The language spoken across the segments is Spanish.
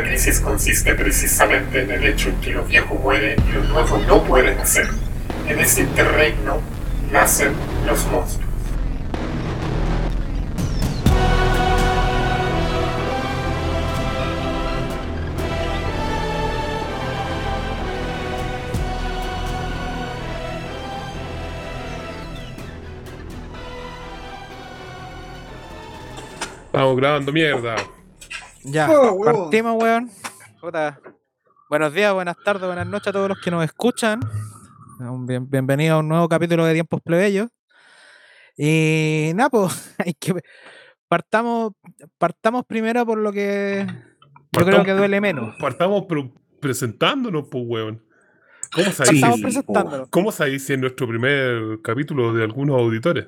La crisis consiste precisamente en el hecho que lo viejo muere y lo nuevo no puede nacer. En este interregno nacen los monstruos. Estamos grabando mierda. Ya, Oh, partimos, weón. Puta. Buenos días, buenas tardes, buenas noches a todos los que nos escuchan. Un bien- bienvenido a un nuevo capítulo de Tiempos Plebeyos. Y nada, pues, hay que partamos, partamos primero por lo que yo creo Partamos- que duele menos. Partamos presentándonos, pues, weón. ¿Cómo sabéis? Partamos Sí. ¿Cómo sabéis si es nuestro primer capítulo de algunos auditores?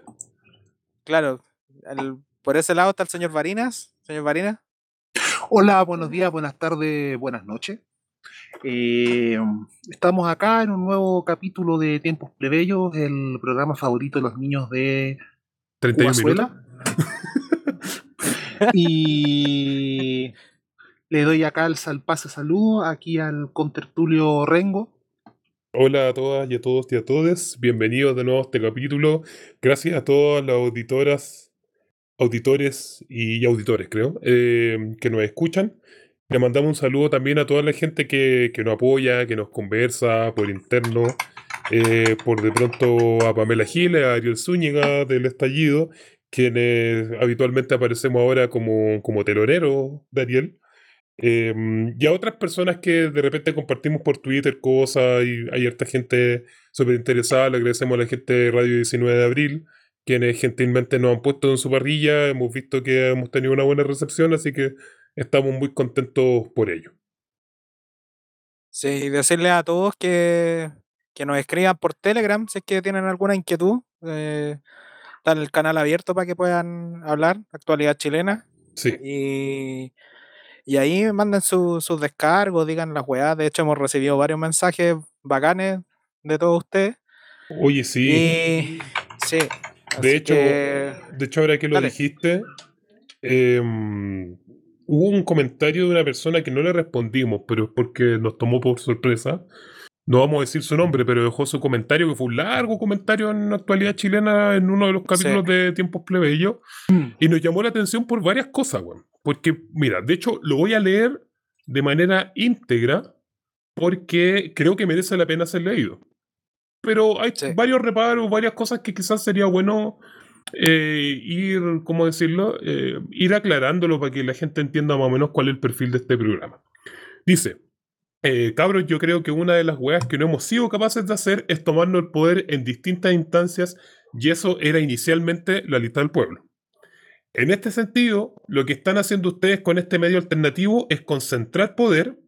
Claro, el- por ese lado está el señor Varinas. Señor Varinas. Hola, buenos días, buenas tardes, buenas noches. Eh, estamos acá en un nuevo capítulo de Tiempos Plebeyos, el programa favorito de los niños de 31 minutos. Ubazuela. y le doy acá el sal pase saludo aquí al contertulio Rengo. Hola a todas y a todos y a todes. Bienvenidos de nuevo a este capítulo. Gracias a todas las auditoras, auditores y auditores, creo, eh, que nos escuchan. Le mandamos un saludo también a toda la gente que, que nos apoya, que nos conversa por interno. eh, por de pronto a Pamela Giles, a Ariel Zúñiga del Estallido, quienes habitualmente aparecemos ahora como, como teloneros de Ariel. Eh, y a otras personas que de repente compartimos por Twitter cosas y hay harta gente súper interesada. Le agradecemos a la gente de Radio 19 de Abril, quienes gentilmente nos han puesto en su parrilla. Hemos visto que hemos tenido una buena recepción, así que estamos muy contentos por ello. Sí, y decirle a todos que, que nos escriban por Telegram si es que tienen alguna inquietud. eh, está el canal abierto para que puedan hablar, actualidad chilena. Sí, Y, y ahí manden su- sus descargos, digan las weas. De hecho, hemos recibido varios mensajes bacanes de todos ustedes. oye, sí. Y sí. De hecho, que- de hecho, ahora que lo Dale. dijiste, em, hubo un comentario de una persona que no le respondimos, pero es porque nos tomó por sorpresa. No vamos a decir su nombre, pero dejó su comentario, que fue un largo comentario en la actualidad chilena en uno de los capítulos de Tiempos Plebeyos, y nos llamó la atención por varias cosas, weón. Porque, mira, de hecho, lo voy a leer de manera íntegra, porque creo que merece la pena ser leído. Pero hay Sí. varios reparos, varias cosas que quizás sería bueno eh, ir, ¿cómo decirlo? Eh, ir aclarándolo para que la gente entienda más o menos cuál es el perfil de este programa. Dice, eh, cabros, yo creo que una de las weas que no hemos sido capaces de hacer es tomarnos el poder en distintas instancias y eso era inicialmente la lista del pueblo. En este sentido, lo que están haciendo ustedes con este medio alternativo es concentrar poder,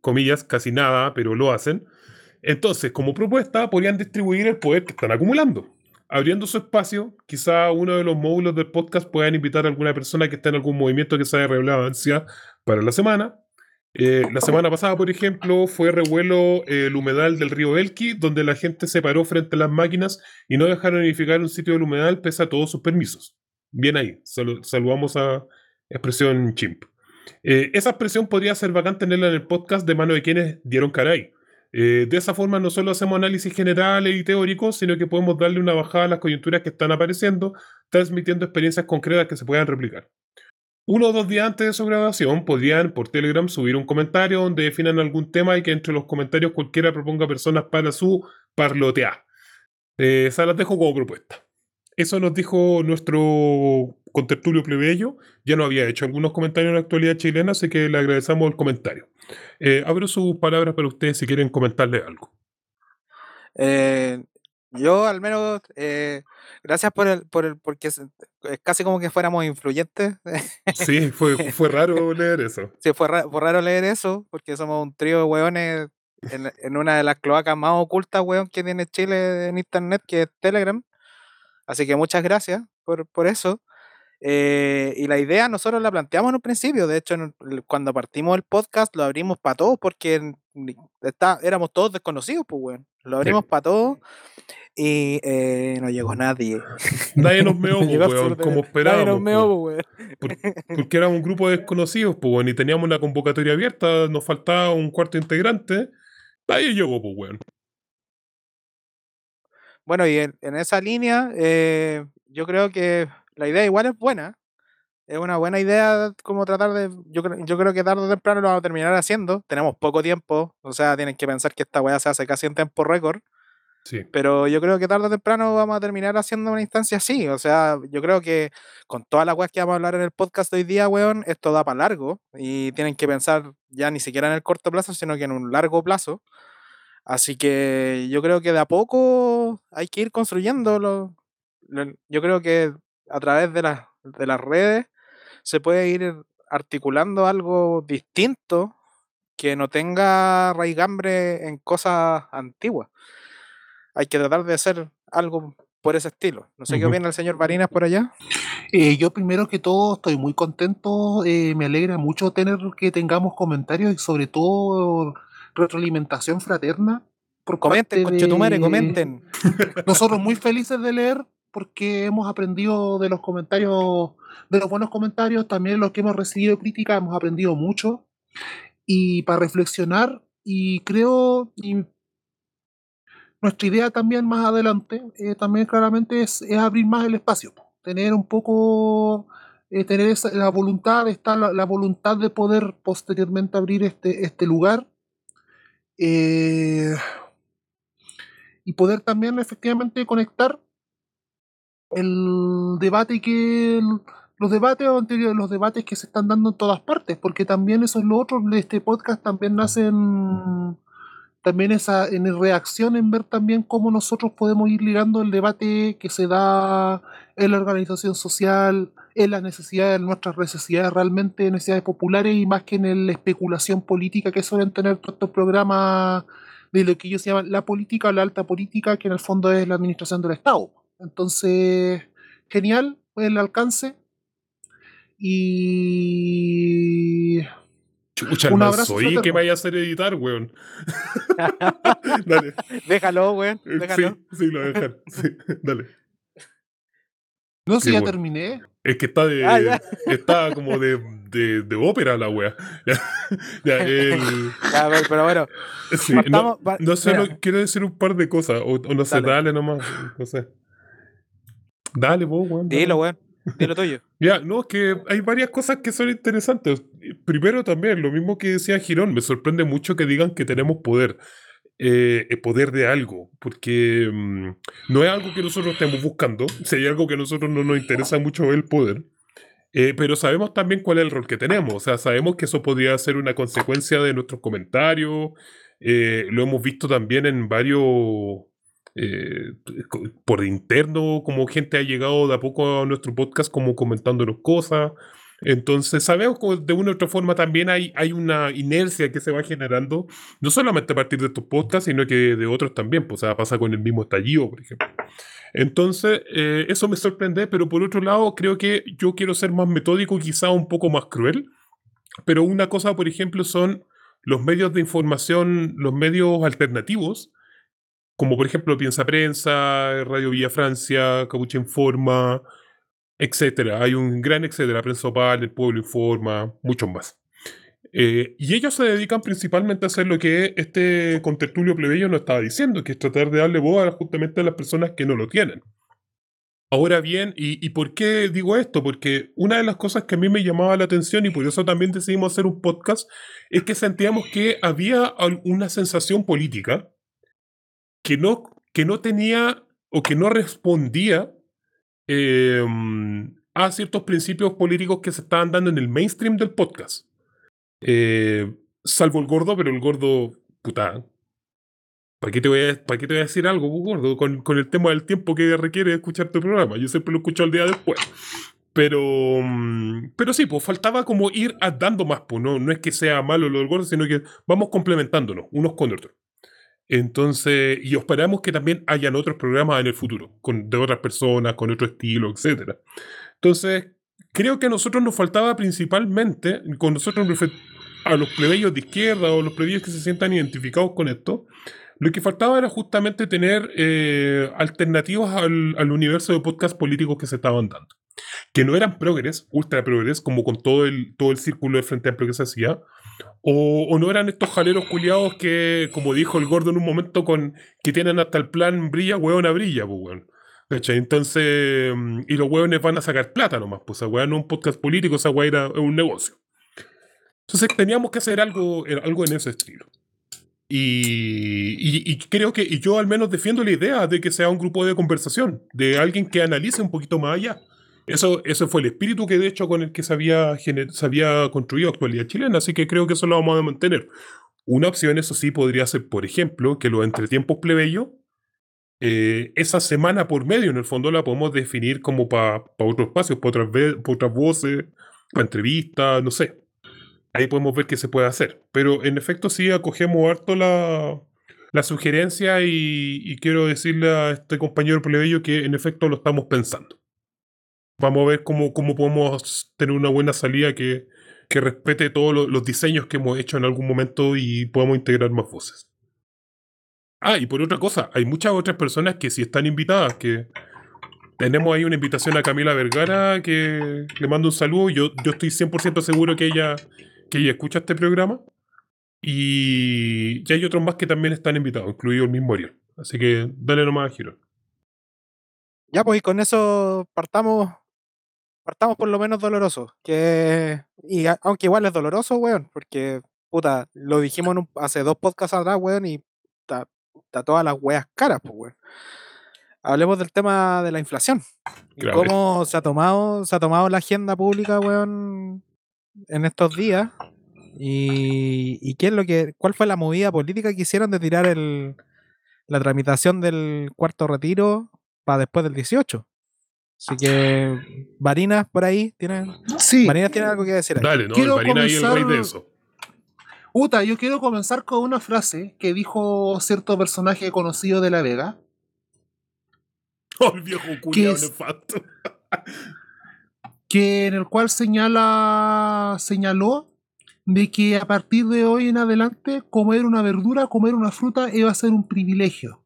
comillas, casi nada, pero lo hacen. Entonces, como propuesta, podrían distribuir el poder que están acumulando. Abriendo su espacio, quizá uno de los módulos del podcast puedan invitar a alguna persona que esté en algún movimiento que sea de relevancia para la semana. Eh, la semana pasada, por ejemplo, fue revuelo el humedal del río Elqui, donde la gente se paró frente a las máquinas y no dejaron edificar un sitio del humedal pese a todos sus permisos. Bien ahí, salu- saludamos a expresión chimp. Eh, esa expresión podría ser bacán tenerla en el podcast de mano de quienes dieron caray. Eh, de esa forma no solo hacemos análisis generales y teóricos, sino que podemos darle una bajada a las coyunturas que están apareciendo, transmitiendo experiencias concretas que se puedan replicar. Uno o dos días antes de su grabación podrían por Telegram subir un comentario donde definan algún tema y que entre los comentarios cualquiera proponga personas para su parlotear. Eh, esa las dejo como propuesta. Eso nos dijo nuestro contertulio plebeyo. Ya no había hecho algunos comentarios en la actualidad chilena, así que le agradecemos el comentario. Eh, abro sus palabras para ustedes si quieren comentarle algo. Eh, yo al menos, eh, gracias por el, por el, porque es, es casi como que fuéramos influyentes. Sí, fue, fue raro leer eso. sí, fue, ra- fue raro leer eso, porque somos un trío de hueones en, en una de las cloacas más ocultas, hueón, que tiene Chile en internet, que es Telegram. Así que muchas gracias por, por eso. Eh, y la idea nosotros la planteamos en un principio, de hecho en cuando partimos el podcast lo abrimos para todos porque está, éramos todos desconocidos, pues weón. Lo abrimos para todos y eh, no llegó nadie. Nadie nos meó, pues, weón, como nadie esperábamos. nos meó, pues. pues, weón. Por- porque éramos un grupo de desconocidos, pues, weón, y teníamos una convocatoria abierta, nos faltaba un cuarto integrante. Nadie llegó, pues, weón. Bueno, y en, en esa línea, eh, yo creo que la idea igual es buena. Es una buena idea como tratar de... Yo, creo- yo creo que tarde o temprano lo vamos a terminar haciendo. Tenemos poco tiempo. O sea, tienen que pensar que esta weá se hace casi en tiempo récord. Sí. Pero yo creo que tarde o temprano vamos a terminar haciendo una instancia así. O sea, yo creo que con todas las weas que vamos a hablar en el podcast de hoy día, weón, esto da para largo. Y tienen que pensar ya ni siquiera en el corto plazo, sino que en un largo plazo. Así que yo creo que de a poco hay que ir construyendo. lo- lo- yo creo que a través de, las de las redes se puede ir articulando algo distinto que no tenga raigambre en cosas antiguas. Hay que tratar de hacer algo por ese estilo. No sé qué opina el señor Barinas por allá. Eh, yo primero que todo estoy muy contento, eh, me alegra mucho tener que tengamos comentarios y sobre todo retroalimentación fraterna. Por Comenten, de- comenten. Nosotros muy felices de leer porque hemos aprendido de los comentarios, de los buenos comentarios, también los que hemos recibido crítica, hemos aprendido mucho. Y para reflexionar, y creo, y nuestra idea también más adelante, eh, también claramente es, es abrir más el espacio, tener un poco, eh, tener esa, la voluntad, está la, la voluntad de poder posteriormente abrir este, este lugar. eh, y poder también efectivamente conectar el debate que los debates anteriores, los debates que se están dando en todas partes, porque también eso es lo otro de este podcast también nacen también esa en reacción en ver también cómo nosotros podemos ir ligando el debate que se da en la organización social, en las necesidades, nuestras necesidades realmente, necesidades populares y más que en la especulación política que suelen tener todos estos programas de lo que ellos llaman la política la alta política, que en el fondo es la administración del Estado. Entonces, genial el alcance. Y Chucha, Un abrazo que vaya a hacer editar, weón. dale. Déjalo, weón. Eh, Déjalo. Sí, sí, lo voy a dejar. Sí, dale. no sé, ya bueno. terminé. Es que está de. Ah, está como de, de, de ópera la wea. Ya, ya, el- Ya, pero, pero bueno, sí, partamos- no, sé, quiero decir un par de cosas. O, o no sé, Dale. dale. nomás. No sé. Dale, vos, weón. dilo, weón. Dilo tuyo. Ya, no, es que hay varias cosas que son interesantes. Primero también, lo mismo que decía Girón, me sorprende mucho que digan que tenemos poder. eh, el poder de algo, porque mm, no es algo que nosotros estemos buscando, si hay algo que a nosotros no nos interesa mucho es el poder, eh, pero sabemos también cuál es el rol que tenemos, o sea, sabemos que eso podría ser una consecuencia de nuestros comentarios, eh, lo hemos visto también en varios, eh, por interno, como gente ha llegado de a poco a nuestro podcast como comentándonos cosas. Entonces sabemos que de una u otra forma también hay, hay una inercia que se va generando, no solamente a partir de estos podcasts, sino que de otros también, pues o sea, pasa con el mismo estallido, por ejemplo. Entonces, eh, eso me sorprende, pero por otro lado, creo que yo quiero ser más metódico, quizá un poco más cruel, pero una cosa, por ejemplo, son los medios de información, los medios alternativos, como por ejemplo Piensa Prensa, Radio Villa Francia, Capucha Informa, etcétera. Hay un gran etcétera, Prensa Opal, El Pueblo Informa, muchos más. Eh, y ellos se dedican principalmente a hacer lo que este contertulio plebeyo nos estaba diciendo, que es tratar de darle voz justamente a las personas que no lo tienen. Ahora bien, ¿y, por qué digo esto? Porque una de las cosas que a mí me llamaba la atención y por eso también decidimos hacer un podcast es que sentíamos que había una sensación política que no, que no tenía o que no respondía eh, a ciertos principios políticos que se estaban dando en el mainstream del podcast. Eh, salvo el gordo, pero el gordo, puta. ¿Para qué, te voy a, ¿Para qué te voy a decir algo, gordo? Con, con el tema del tiempo que requiere escuchar tu programa. Yo siempre lo escucho al día después. Pero, mm, pero sí, pues faltaba como ir dando más, pues no, no es que sea malo lo del gordo, sino que vamos complementándonos unos con otros. Entonces, y esperamos que también hayan otros programas en el futuro, con, de otras personas, con otro estilo, etc. Entonces, creo que a nosotros nos faltaba principalmente, con nosotros a los plebeyos de izquierda o los plebeyos que se sientan identificados con esto, lo que faltaba era justamente tener eh, alternativas al, al universo de podcast políticos que se estaban dando. Que no eran progres, ultra progres, como con todo el, todo el círculo de Frente Amplio que se hacía, o, o no eran estos jaleros culiados que, como dijo el gordo en un momento, con que tienen hasta el plan brilla, hueona brilla, pues, weón. ¿Cachai? Entonces, mm, y los hueones van a sacar plata nomás, pues esa weá no es un podcast político, esa weá era un negocio. Entonces teníamos que hacer algo, eh, algo en ese estilo. Y, y- y creo que y yo al menos defiendo la idea de que sea un grupo de conversación, de alguien que analice un poquito más allá. Eso, ese fue el espíritu que de hecho con el que se había, se había construido actualidad chilena, así que creo que eso lo vamos a mantener. Una opción, eso sí, podría ser, por ejemplo, que los entretiempos plebeyos, eh, esa semana por medio, en el fondo, la podemos definir como para otros espacios, para otras, pa' otras voces, para entrevistas, no sé. Ahí podemos ver qué se puede hacer. Pero en efecto, sí acogemos harto la, la sugerencia y quiero decirle a este compañero plebeyo que en efecto lo estamos pensando. Vamos a ver cómo, cómo podemos tener una buena salida que, que respete todos lo- los diseños que hemos hecho en algún momento y podamos integrar más voces. Ah, y por otra cosa, hay muchas otras personas que sí están invitadas, que tenemos ahí una invitación a Camila Vergara, que le mando un saludo. Yo, yo estoy 100% seguro que ella, que ella escucha este programa. Y, y hay otros más que también están invitados, incluido el mismo Ariel. Así que dale nomás a Giro. Ya, pues y con eso partamos, partamos por lo menos doloroso. Que, y a- aunque igual es doloroso, weón, porque, puta, lo dijimos en un- hace dos podcasts atrás, weón, y está, todas las weas caras, pues, weón. Hablemos del tema de la inflación. Y cómo se ha tomado, se ha tomado la agenda pública, weón, en estos días. Y, y qué es lo que, cuál fue la movida política que hicieron de tirar el, la tramitación del cuarto retiro para después del 18. Así que, Varinas por ahí, ¿tiene, Sí, Varinas tiene algo que decir ahí. Dale, ¿no? Quiero El Marina ahí el rey de comenzar- eso. Uta, yo quiero comenzar con una frase que dijo cierto personaje conocido de La Vega, Oh, el viejo culiao nefasto. que en el cual señala, señaló de que a partir de hoy en adelante comer una verdura, comer una fruta iba a ser un privilegio.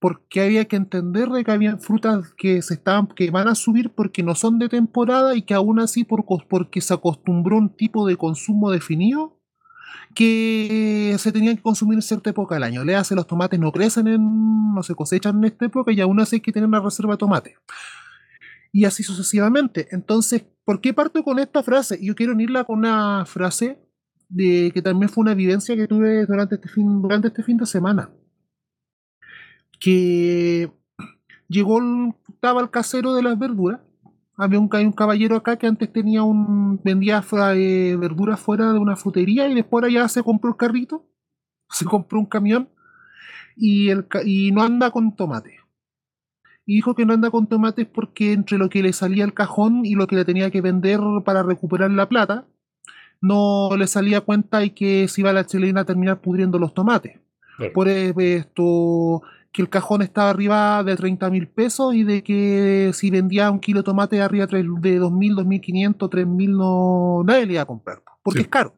Porque había que entender de que había frutas que se estaban, que van a subir porque no son de temporada y que aún así por, porque se acostumbró un tipo de consumo definido que se tenían que consumir en cierta época del año. Le hace los tomates no crecen en, no se cosechan en esta época y aún así hay que tener una reserva de tomate y así sucesivamente. Entonces, ¿por qué parto con esta frase? Yo quiero unirla con una frase de que también fue una evidencia que tuve durante este fin, durante este fin de semana. Que llegó, el- estaba el casero de las verduras. Había un, hay un caballero acá que antes tenía un, vendía eh, verduras fuera de una frutería y después allá se compró el carrito, se compró un camión y, el, y no anda con tomate y dijo que no anda con tomates porque entre lo que le salía el cajón y lo que le tenía que vender para recuperar la plata, no le salía cuenta y que se iba a la chilena a terminar pudriendo los tomates. Claro. Por e- esto, que el cajón estaba arriba de 30 mil pesos y de que si vendía un kilo de tomate arriba de 2.000, 2.500, 3.000, no, nadie le iba a comprar, porque Sí. es caro.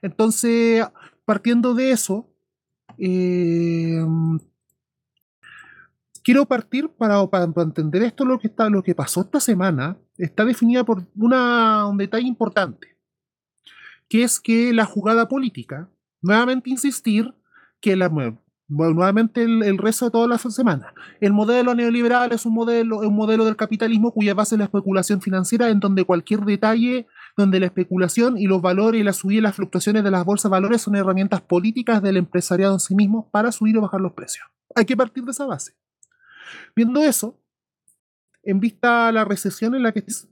Entonces, partiendo de eso, eh, quiero partir para, para- para entender esto lo que está lo que pasó esta semana está definida por una, un detalle importante que es que la jugada política nuevamente insistir que la bueno, nuevamente el, el resto de toda la semana el modelo neoliberal es un modelo un modelo del capitalismo cuya base es la especulación financiera en donde cualquier detalle donde la especulación y los valores y la subida y las fluctuaciones de las bolsas de valores son herramientas políticas del empresariado en sí mismo para subir o bajar los precios. Hay que partir de esa base. Viendo eso, en vista a la recesión en la que es,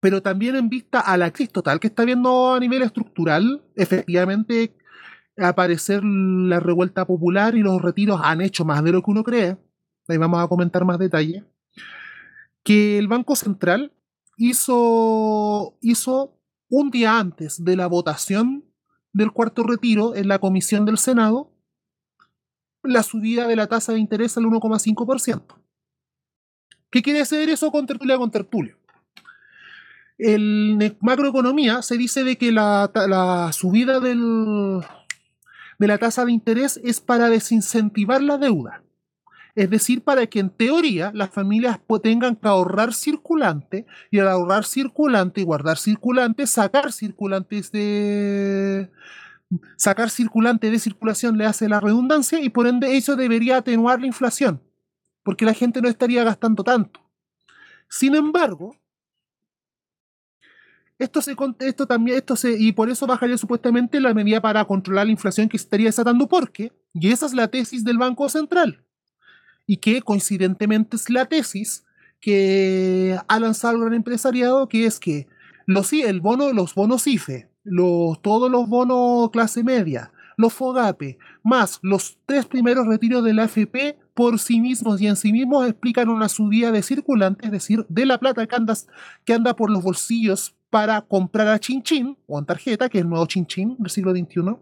pero también en vista a la crisis total que está viendo a nivel estructural, efectivamente aparecer la revuelta popular y los retiros han hecho más de lo que uno cree. Ahí vamos a comentar más detalles. Que el Banco Central hizo, hizo un día antes de la votación del cuarto retiro en la comisión del Senado la subida de la tasa de interés al 1,5%. ¿Qué quiere decir eso con tertulia con tertulio? en macroeconomía se dice de que la, la subida del, de la tasa de interés es para desincentivar la deuda. Es decir, para que en teoría las familias tengan que ahorrar circulante y al ahorrar circulante y guardar circulante, sacar circulantes de sacar circulante de circulación le hace la redundancia y por ende eso debería atenuar la inflación, porque la gente no estaría gastando tanto. Sin embargo, esto, se, esto también, esto se, y por eso bajaría supuestamente la medida para controlar la inflación que estaría desatando, porque, y esa es la tesis del Banco Central, y que coincidentemente es la tesis que ha lanzado el gran empresariado, que es que los, el bono, los bonos IFE, los, todos los bonos clase media, los FOGAPE, más los tres primeros retiros de la AFP por sí mismos y en sí mismos explican una subida de circulante, es decir, de la plata que, que anda por los bolsillos para comprar a Chin Chin, o en tarjeta, que es el nuevo Chin del siglo XXI.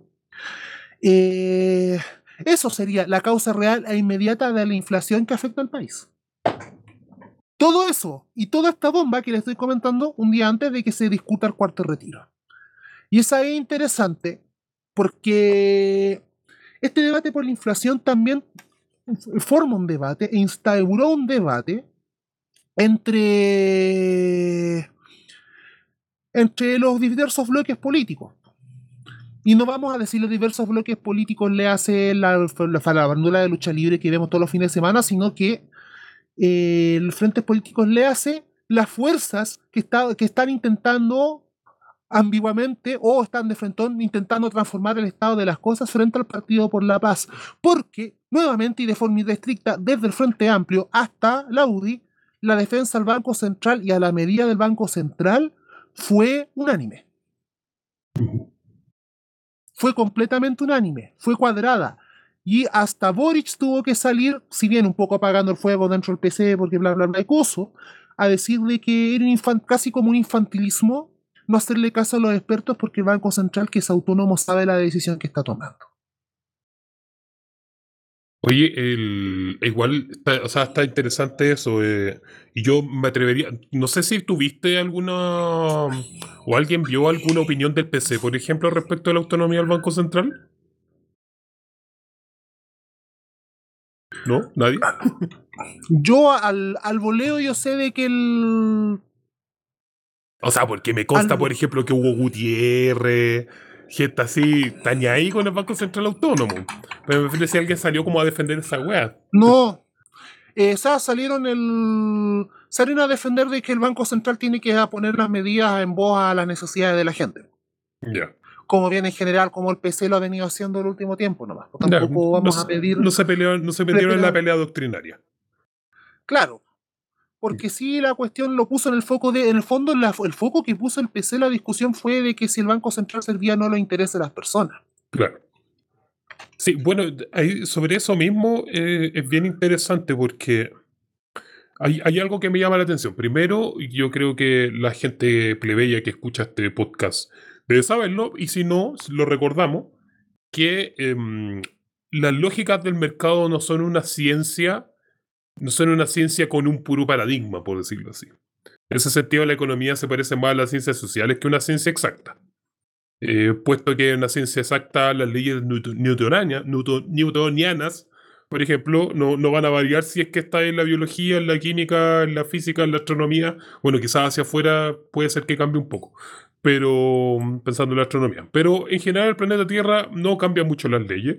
Eh, eso sería la causa real e inmediata de la inflación que afecta al país. Todo eso y toda esta bomba que les estoy comentando un día antes de que se discuta el cuarto retiro. Y esa es interesante porque este debate por la inflación también forma un debate e instauró un debate entre entre los diversos bloques políticos. Y no vamos a decir los diversos bloques políticos le hace la, la, de lucha libre que vemos todos los fines de semana, sino que eh, los frentes políticos le hace las fuerzas que están intentando ambiguamente o están de frente intentando transformar el estado de las cosas frente al Partido por la Paz. Porque, nuevamente y de forma irrestricta, desde el Frente Amplio hasta la UDI, la defensa al Banco Central y a la medida del Banco Central fue unánime. Fue completamente unánime, fue cuadrada. Y hasta Boric tuvo que salir, si bien un poco apagando el fuego dentro del PC, porque bla, bla, bla, coso, a decirle que era casi como un infantilismo no hacerle caso a los expertos porque el Banco Central, que es autónomo, sabe la decisión que está tomando. Oye, igual, está, o sea, está interesante eso. Eh, y yo me atrevería, no sé si tuviste alguna, o alguien vio alguna opinión del PC, por ejemplo, respecto a la autonomía del Banco Central. ¿No? ¿Nadie? Yo al, al voleo yo sé de que el... O sea, porque me consta, por ejemplo, que Hugo Gutiérrez gente así, taña ahí con el Banco Central Autónomo. Pero me refiero si alguien salió como a defender esa weá. No. Esas salieron el. Salieron a defender de que el Banco Central tiene que poner las medidas en voz a las necesidades de la gente. Ya. Como bien en general, como el PC lo ha venido haciendo el último tiempo nomás. Tampoco vamos a pedir. No se, peleó, no se metieron en la pelea doctrinaria. Claro, porque sí la cuestión lo puso en el foco de, en el fondo el foco que puso el PC la discusión fue de que si el Banco Central servía no le interesa a las personas. Claro. Sí, bueno, sobre eso mismo eh, es bien interesante porque hay, hay, algo que me llama la atención. Primero, yo creo que la gente plebeya que escucha este podcast debe saberlo, y si no, lo recordamos, que em, las lógicas del mercado no son una ciencia no son una ciencia con un puro paradigma, por decirlo así. En ese sentido, la economía se parece más a las ciencias sociales que una ciencia exacta. Eh, puesto que en una ciencia exacta las leyes newtonianas, por ejemplo, no, no, van a variar si es que está en la biología, en la química, en la física, en la astronomía. Bueno, quizás hacia afuera puede ser que cambie un poco, pero pensando en la astronomía. Pero en general el planeta Tierra no cambia mucho las leyes.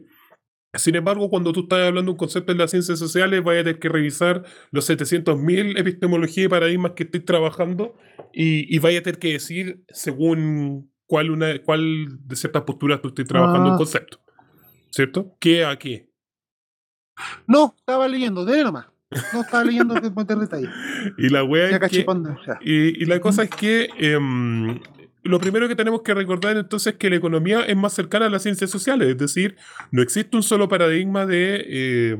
Sin embargo, cuando tú estás hablando de un concepto en las ciencias sociales, vaya a tener que revisar los 700.000 epistemologías y paradigmas que estoy trabajando y, y, vaya a tener que decir según cuál, una, cuál de ciertas posturas tú estás trabajando un ah. concepto. ¿Cierto? ¿Qué a qué? No, estaba leyendo, de nomás. No estaba leyendo que meter detalle. Y la wea que, y, y, la cosa es que em, lo primero que tenemos que recordar entonces es que la economía es más cercana a las ciencias sociales, es decir, no existe un solo paradigma de, eh,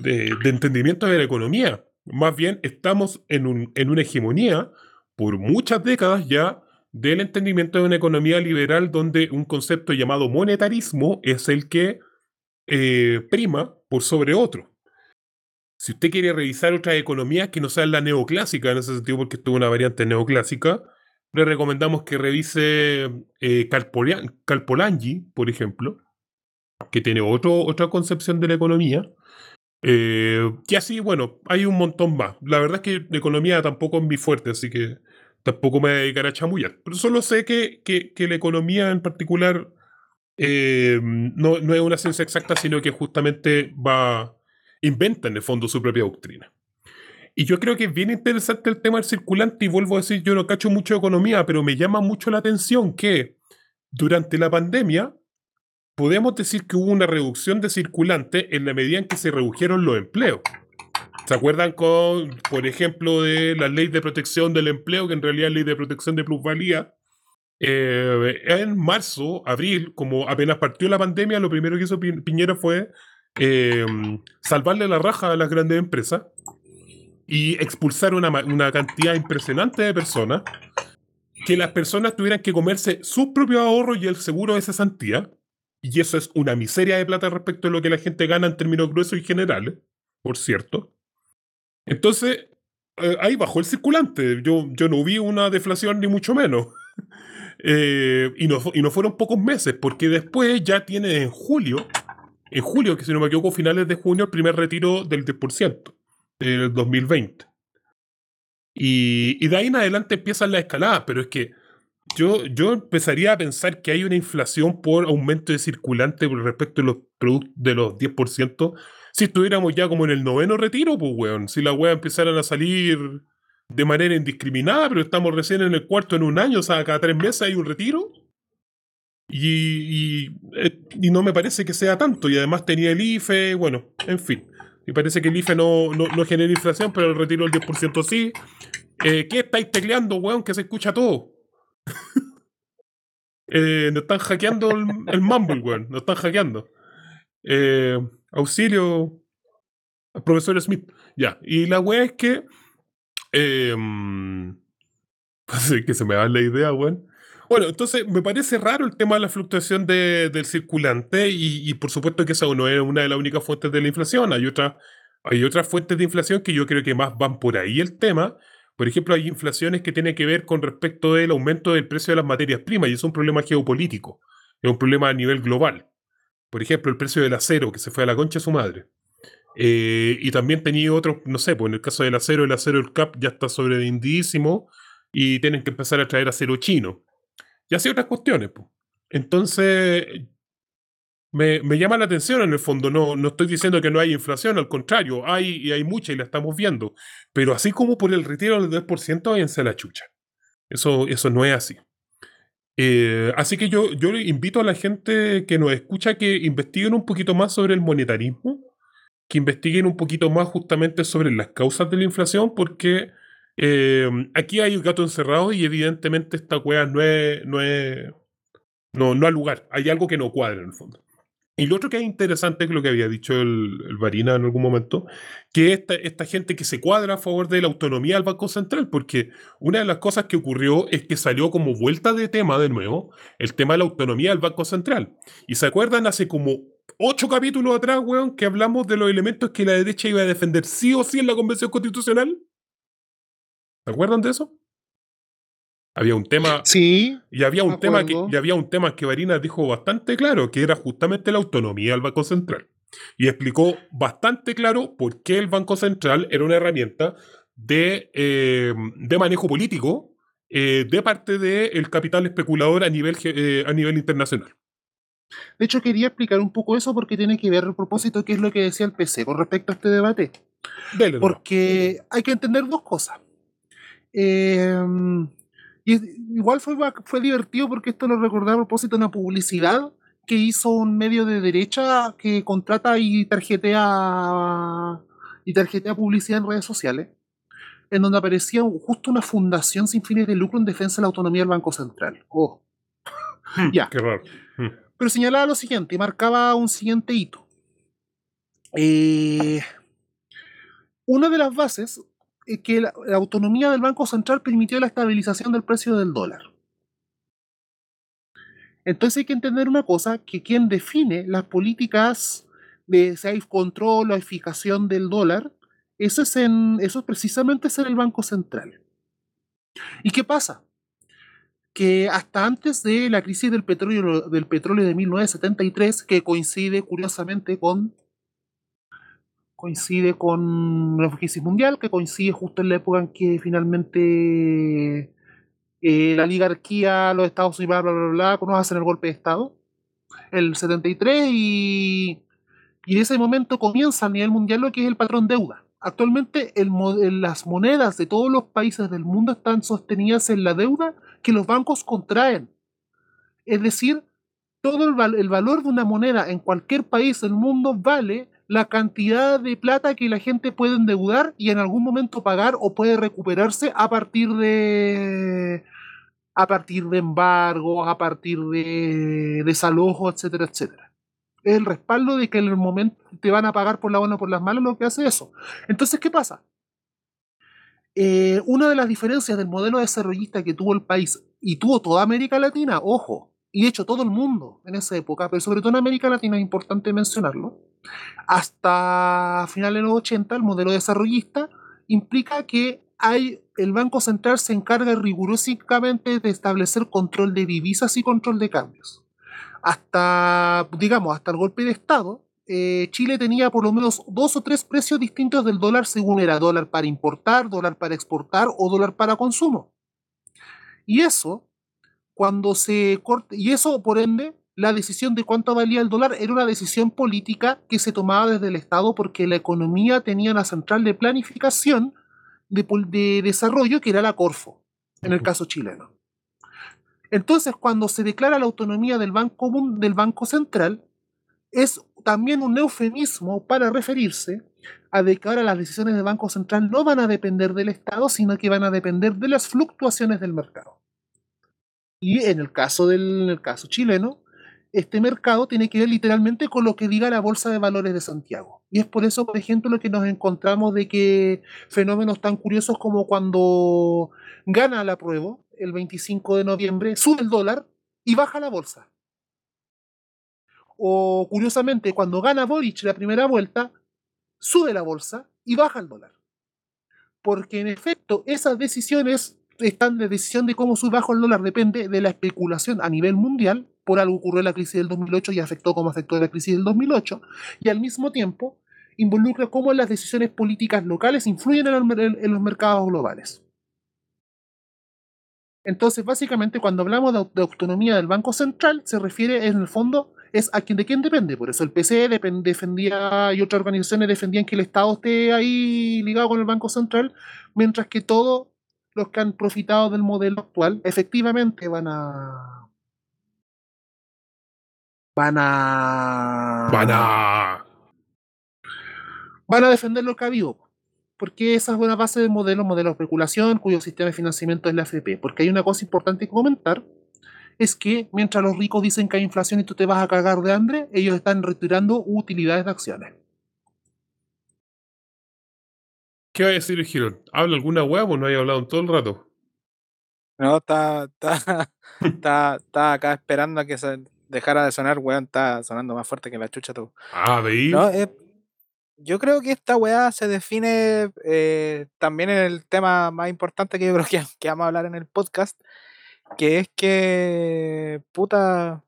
de, entendimiento de la economía. Más bien estamos en, un, en una hegemonía por muchas décadas ya del entendimiento de una economía liberal donde un concepto llamado monetarismo es el que eh, prima por sobre otro. Si usted quiere revisar otra economía que no sea la neoclásica, en ese sentido porque esto es una variante neoclásica, le recomendamos que revise eh, Calpolangi, por ejemplo, que tiene otro, otra concepción de la economía. Eh, y así, bueno, hay un montón más. La verdad es que la economía tampoco es mi fuerte, así que tampoco me voy a dedicar a chamullar. Pero solo sé que, que- que la economía en particular eh, no, no es una ciencia exacta, sino que justamente va, inventa en el fondo su propia doctrina. Y yo creo que es bien interesante el tema del circulante, y vuelvo a decir, yo no cacho mucho economía, pero me llama mucho la atención que durante la pandemia podemos decir que hubo una reducción de circulante en la medida en que se redujeron los empleos. ¿Se acuerdan con, por ejemplo, de la ley de protección del empleo, que en realidad es ley de protección de plusvalía? Eh, en marzo, abril, como apenas partió la pandemia, lo primero que hizo Pi- Piñera fue eh, salvarle la raja a las grandes empresas y expulsar una, una cantidad impresionante de personas, que las personas tuvieran que comerse sus propios ahorros y el seguro de cesantía, y eso es una miseria de plata respecto a lo que la gente gana en términos gruesos y generales, por cierto. Entonces, eh, ahí bajó el circulante. Yo, yo no vi una deflación ni mucho menos. Eh, y, no, y no fueron pocos meses, porque después ya tiene en julio, en julio, que si no me equivoco, finales de junio, el primer retiro del 10% del 2020. Y, y de ahí en adelante empiezan las escaladas, pero es que yo, yo empezaría a pensar que hay una inflación por aumento de circulante respecto de los productos de los 10%, si estuviéramos ya como en el noveno retiro, pues weón, si las weas empezaran a salir de manera indiscriminada, pero estamos recién en el cuarto en un año, o sea, cada tres meses hay un retiro. Y, y, eh, y no me parece que sea tanto. Y además tenía el IFE, bueno, en fin. Y parece que el IFE no, no, no genera inflación, pero el retiro del 10% sí. Eh, ¿Qué estáis tecleando, weón? Que se escucha todo. eh, nos están hackeando el, el Mumble, weón. Nos están hackeando. Eh, auxilio, profesor Smith. Ya. Y la weá es que. Eh, que se me va la idea, weón. Bueno, entonces me parece raro el tema de la fluctuación de- del circulante y, y por supuesto que esa no es una de las únicas fuentes de la inflación. Hay, otra, hay otras fuentes de inflación que yo creo que más van por ahí el tema. Por ejemplo, hay inflaciones que tienen que ver con respecto del aumento del precio de las materias primas y es un problema geopolítico, es un problema a nivel global. Por ejemplo, el precio del acero que se fue a la concha de su madre. Eh, y también tenía otros, no sé, pues en el caso del acero, el acero el CAP ya está sobrevendidísimo y tienen que empezar a traer acero chino. Y así otras cuestiones. pues. Entonces, me, me llama la atención en el fondo. No, no estoy diciendo que no hay inflación, al contrario, hay y hay mucha y la estamos viendo. Pero así como por el retiro del 10%, váyanse a la chucha. Eso, eso no es así. Eh, así que yo, yo invito a la gente que nos escucha que investiguen un poquito más sobre el monetarismo, que investiguen un poquito más justamente sobre las causas de la inflación, porque eh, aquí hay un gato encerrado y evidentemente esta wea no es, no es, no, no ha lugar. Hay algo que no cuadra en el fondo. Y lo otro que es interesante, que lo que había dicho el, el Varina en algún momento, que esta, esta gente que se cuadra a favor de la autonomía del Banco Central, porque una de las cosas que ocurrió es que salió como vuelta de tema de nuevo el tema de la autonomía del Banco Central. Y se acuerdan hace como ocho capítulos atrás, weón, que hablamos de los elementos que la derecha iba a defender sí o sí en la Convención Constitucional. ¿Se acuerdan de eso? Había un tema, Sí, y había un tema que, y había un tema que Varina dijo bastante claro, que era justamente la autonomía del Banco Central. Y explicó bastante claro por qué el Banco Central era una herramienta de, eh, de manejo político eh, de parte del capital especulador a nivel, eh, a nivel internacional. de hecho quería explicar un poco eso porque tiene que ver a propósito qué es lo que decía el PC con respecto a este debate. Dele. Porque hay que entender dos cosas. Eh, y igual fue, fue divertido porque esto lo recordé a propósito de una publicidad que hizo un medio de derecha que contrata y tarjetea y tarjetea publicidad en redes sociales, en donde aparecía justo una fundación sin fines de lucro en defensa de la autonomía del Banco Central. Oh. ya. Qué raro. Mm. Pero señalaba lo siguiente, marcaba un siguiente hito. Eh, una de las bases es que la, autonomía del Banco Central permitió la estabilización del precio del dólar. Entonces hay que entender una cosa, que quien define las políticas de safe control o eficacia del dólar, eso es, en, eso es precisamente ser el Banco Central. ¿Y qué pasa? que hasta antes de la crisis del petróleo, del petróleo de 1973, que coincide curiosamente con coincide con la crisis mundial, que coincide justo en la época en que finalmente eh, la oligarquía, los Estados Unidos, bla, bla, bla, bla, bla, hacen el golpe de Estado, el 73, y, y en ese momento comienza a nivel mundial lo que es el patrón deuda. Actualmente las monedas de todos los países del mundo están sostenidas en la deuda que los bancos contraen. Es decir, todo el valor de una moneda en cualquier país del mundo vale la cantidad de plata que la gente puede endeudar y en algún momento pagar o puede recuperarse a partir de a partir de embargos, a partir de desalojos, etcétera, etcétera. Es el respaldo de que en el momento te van a pagar por la buena o por las malas lo que hace eso. Entonces, ¿qué pasa? Eh, una de las diferencias del modelo desarrollista que tuvo el país y tuvo toda América Latina, ojo, y de hecho todo el mundo en esa época, pero sobre todo en América Latina es importante mencionarlo, hasta finales de los 80 el modelo desarrollista implica que hay, el Banco Central se encarga rigurosamente de establecer control de divisas y control de cambios. Hasta, digamos, hasta el golpe de Estado, eh, Chile tenía por lo menos dos o tres precios distintos del dólar según era dólar para importar, dólar para exportar o dólar para consumo. Y eso, cuando se corta, y eso por ende la decisión de cuánto valía el dólar era una decisión política que se tomaba desde el Estado porque la economía tenía una central de planificación de, desarrollo que era la Corfo, en el caso chileno. Entonces, cuando se declara la autonomía del Banco, del banco Central, es también un eufemismo para referirse a de que ahora las decisiones del Banco Central no van a depender del Estado, sino que van a depender de las fluctuaciones del mercado. Y en el caso, del, caso chileno, este mercado tiene que ver literalmente con lo que diga la Bolsa de Valores de Santiago. Y es por eso, por ejemplo, lo que nos encontramos de que fenómenos tan curiosos como cuando gana la prueba, el 25 de noviembre, sube el dólar y baja la bolsa. O curiosamente, cuando gana Boric la primera vuelta, sube la bolsa y baja el dólar. Porque en efecto, esas decisiones están de decisión de cómo sube bajo el dólar depende de la especulación a nivel mundial por algo ocurrió la crisis del 2008 y afectó como afectó la crisis del 2008, y al mismo tiempo involucra cómo las decisiones políticas locales influyen en, los mercados globales. Entonces, básicamente, cuando hablamos de, autonomía del Banco Central, se refiere en el fondo es a quien de quién depende. Por eso el PCE defendía y otras organizaciones defendían que el Estado esté ahí ligado con el Banco Central, mientras que todos los que han profitado del modelo actual efectivamente van a van a. Van a. Van a defender lo que ha habido. Porque esa es buena base del modelo, modelo de especulación, cuyo sistema de financiamiento es la FP. Porque hay una cosa importante que comentar: es que mientras los ricos dicen que hay inflación y tú te vas a cagar de hambre, ellos están retirando utilidades de acciones. ¿Qué va a decir el Girón? ¿Habla alguna hueá o no haya hablado en todo el rato? No, está, está, está, está acá esperando a que se, dejara de sonar, weón, está sonando más fuerte que la chucha tú. Ah, veí. No, eh, yo creo que esta weá se define eh, también en el tema más importante que yo creo que, que, vamos a hablar en el podcast, que es que, puta,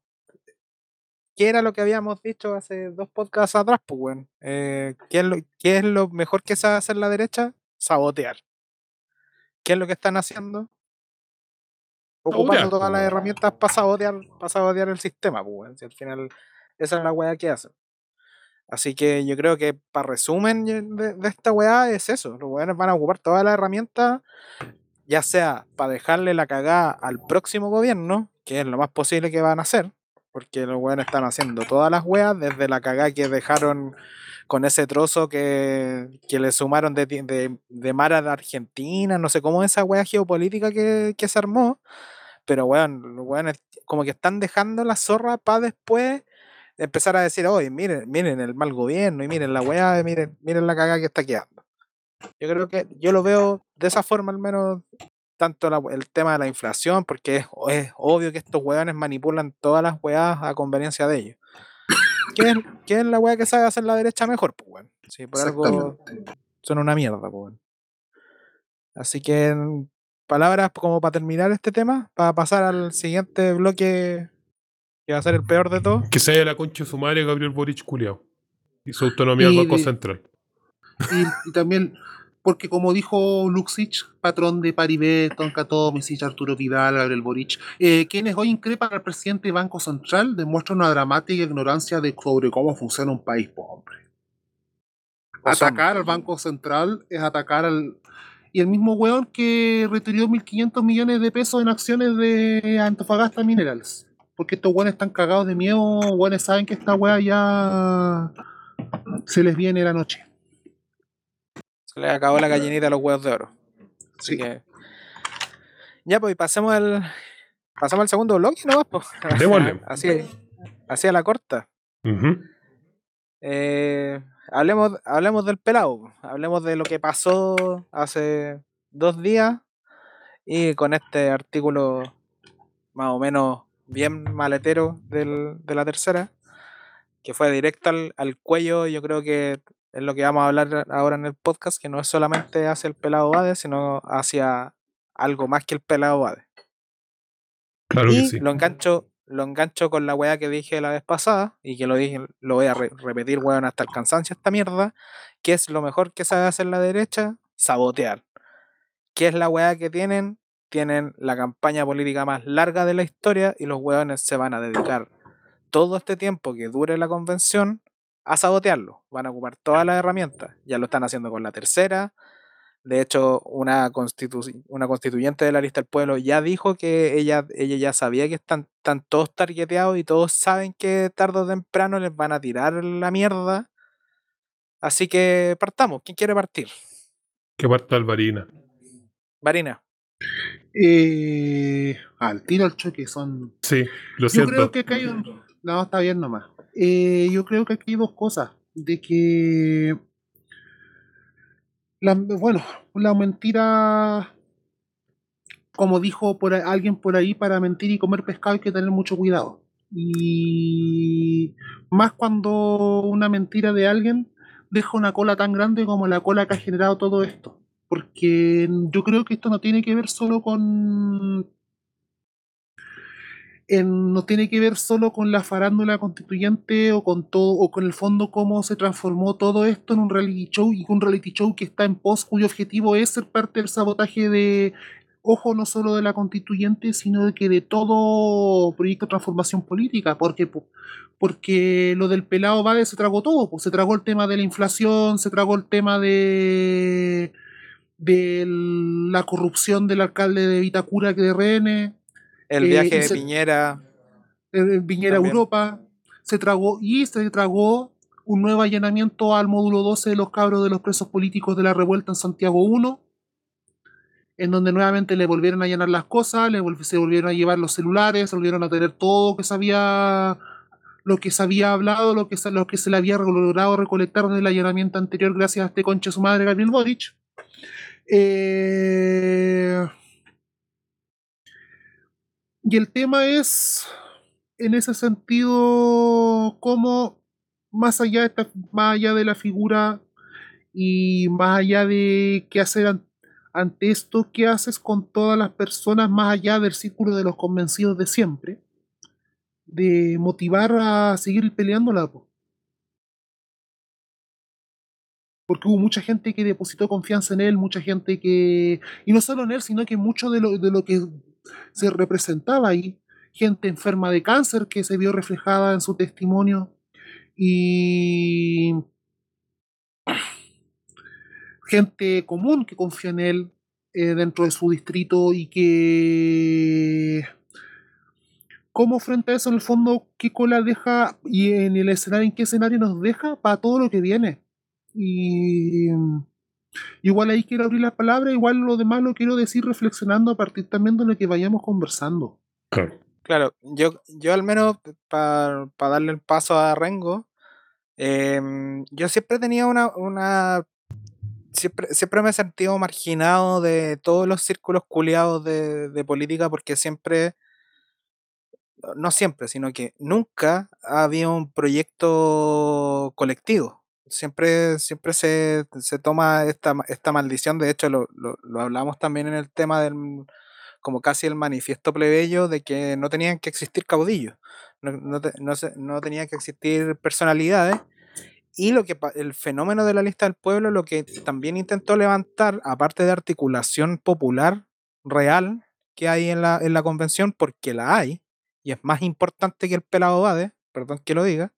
¿qué era lo que habíamos dicho hace dos podcasts atrás, pues, weón? Eh, ¿qué, es lo, ¿Qué es lo mejor que sabe hacer la derecha? Sabotear. ¿Qué es lo que están haciendo? ocupando todas las herramientas para sabotear, para el sistema, pues, si al final esa es la weá que hacen. Así que yo creo que para resumen de, esta weá es eso. Los weones van a ocupar todas las herramientas, ya sea para dejarle la cagada al próximo gobierno, que es lo más posible que van a hacer, porque los weones están haciendo todas las weas, desde la cagada que dejaron con ese trozo que, le sumaron de, de, de Mara de Argentina, no sé cómo esa wea geopolítica que, que se armó, pero weón, los weones como que están dejando la zorra para después empezar a decir, oye, miren, miren el mal gobierno y miren la weá, miren, miren la cagada que está quedando. Yo creo que yo lo veo de esa forma al menos tanto el tema de la inflación, porque es, es, obvio que estos weones manipulan todas las weas a conveniencia de ellos. ¿Quién, es la wea que sabe hacer la derecha mejor? Pues, weón. Sí, por algo son una mierda, pues, Así que palabras como para terminar este tema, para pasar al siguiente bloque que va a ser el peor de todos. Que se haya la concha de su madre Gabriel Boric culiao. Y su autonomía al Y Banco de- Central. Y, y también, porque como dijo Luxich, patrón de Paribet, Tonka Tomisic, Arturo Vidal, Gabriel Boric, eh, quienes hoy increpan al presidente del Banco Central demuestran una dramática ignorancia de sobre cómo funciona un país pobre. Atacar al Banco Central es atacar al... Y el mismo weón que retiró 1.500 millones de pesos en acciones de Antofagasta Minerals. Porque estos weones están cagados de miedo, weones saben que esta wea ya se les viene la noche. Se le acabó la gallinita a los huevos de oro. Así Sí. que. Ya, pues, y pasemos al. Pasamos al segundo bloque, ¿no? Pues. Démosle. así, así a la corta. Eh, hablemos, hablemos del pelado. Hablemos de lo que pasó hace dos días. Y con este artículo más o menos bien maletero del- de la tercera, que fue directo al, al cuello. Yo creo que es lo que vamos a hablar ahora en el podcast, que no es solamente hacia el pelado Bade, sino hacia algo más que el pelado Bade. Claro que Y sí. lo engancho, lo engancho con la weá que dije la vez pasada, y que lo dije, lo voy a re- repetir, weón, hasta el cansancio esta mierda, que es lo mejor que sabe hacer la derecha, sabotear. ¿Qué es la weá que tienen? Tienen la campaña política más larga de la historia y los weones se van a dedicar todo este tiempo que dure la convención a sabotearlo. Van a ocupar todas las herramientas. Ya lo están haciendo con la tercera. De hecho, una, constitu- una constituyente de la lista del pueblo ya dijo que ella, ella ya sabía que están, están todos targeteados y todos saben que tarde o temprano les van a tirar la mierda. Así que partamos. ¿Quién quiere partir? Que parta Alvarina. Varina. Eh, al tiro al choque son Sí, lo Yo siento. creo que acá hay un... No, está bien nomás. Eh, yo creo que aquí hay dos cosas. De que... Bueno, la mentira... Como dijo por alguien por ahí, para mentir y comer pescado hay que tener mucho cuidado. Y más cuando una mentira de alguien deja una cola tan grande como la cola que ha generado todo esto. Porque yo creo que esto no tiene que ver solo con en- no tiene que ver solo con la farándula constituyente o con todo o con el fondo cómo se transformó todo esto en un reality show y un reality show que está en pos cuyo objetivo es ser parte del sabotaje de ojo no solo de la constituyente sino de que de todo proyecto de transformación política porque po- porque lo del pelado Bade se tragó todo se tragó el tema de la inflación se tragó el tema de de la corrupción del alcalde de Vitacura que de RN El Eh, viaje de se- Piñera. eh, Viñera También. Europa, se tragó y se tragó un nuevo allanamiento al módulo 12 de los cabros de los presos políticos de la revuelta en Santiago 1, en donde nuevamente le volvieron a allanar las cosas, le volv- se volvieron a llevar los celulares, se volvieron a tener todo lo que se había, lo que se había hablado, lo que se, lo que se le había logrado recolectar del allanamiento anterior gracias a este conche su madre Gabriel Boric. Eh, y el tema es, en ese sentido, cómo más allá de, esta- más allá de la figura y más allá de qué hacer an- ante esto, qué haces con todas las personas más allá del círculo de los convencidos de siempre, de motivar a seguir peleándola. po. Porque hubo mucha gente que depositó confianza en él, mucha gente que, y no solo en él, sino que mucho de lo, de lo que se representaba ahí, gente enferma de cáncer que se vio reflejada en su testimonio y gente común que confía en él eh, dentro de su distrito y que cómo frente a eso en el fondo qué cola deja y en el escenario en qué escenario nos deja para todo lo que viene. Y igual ahí quiero abrir la palabra igual lo demás lo quiero decir reflexionando a partir también de lo que vayamos conversando Claro. Claro, yo, yo al menos para darle el paso a Rengo, em, yo siempre tenía una, una siempre, siempre me he sentido marginado de todos los círculos culiados de, de política porque siempre, no siempre, sino que nunca había un proyecto colectivo. Siempre, siempre se, se toma esta, esta maldición, de hecho lo, lo, lo hablamos también en el tema del, como casi el manifiesto plebeyo de que no tenían que existir caudillos, no, no, no no tenían que existir personalidades. Y lo que el fenómeno de la lista del pueblo, lo que también intentó levantar, aparte de articulación popular real que hay en la, en la convención, porque la hay, y es más importante que el pelado Bade, perdón que lo diga,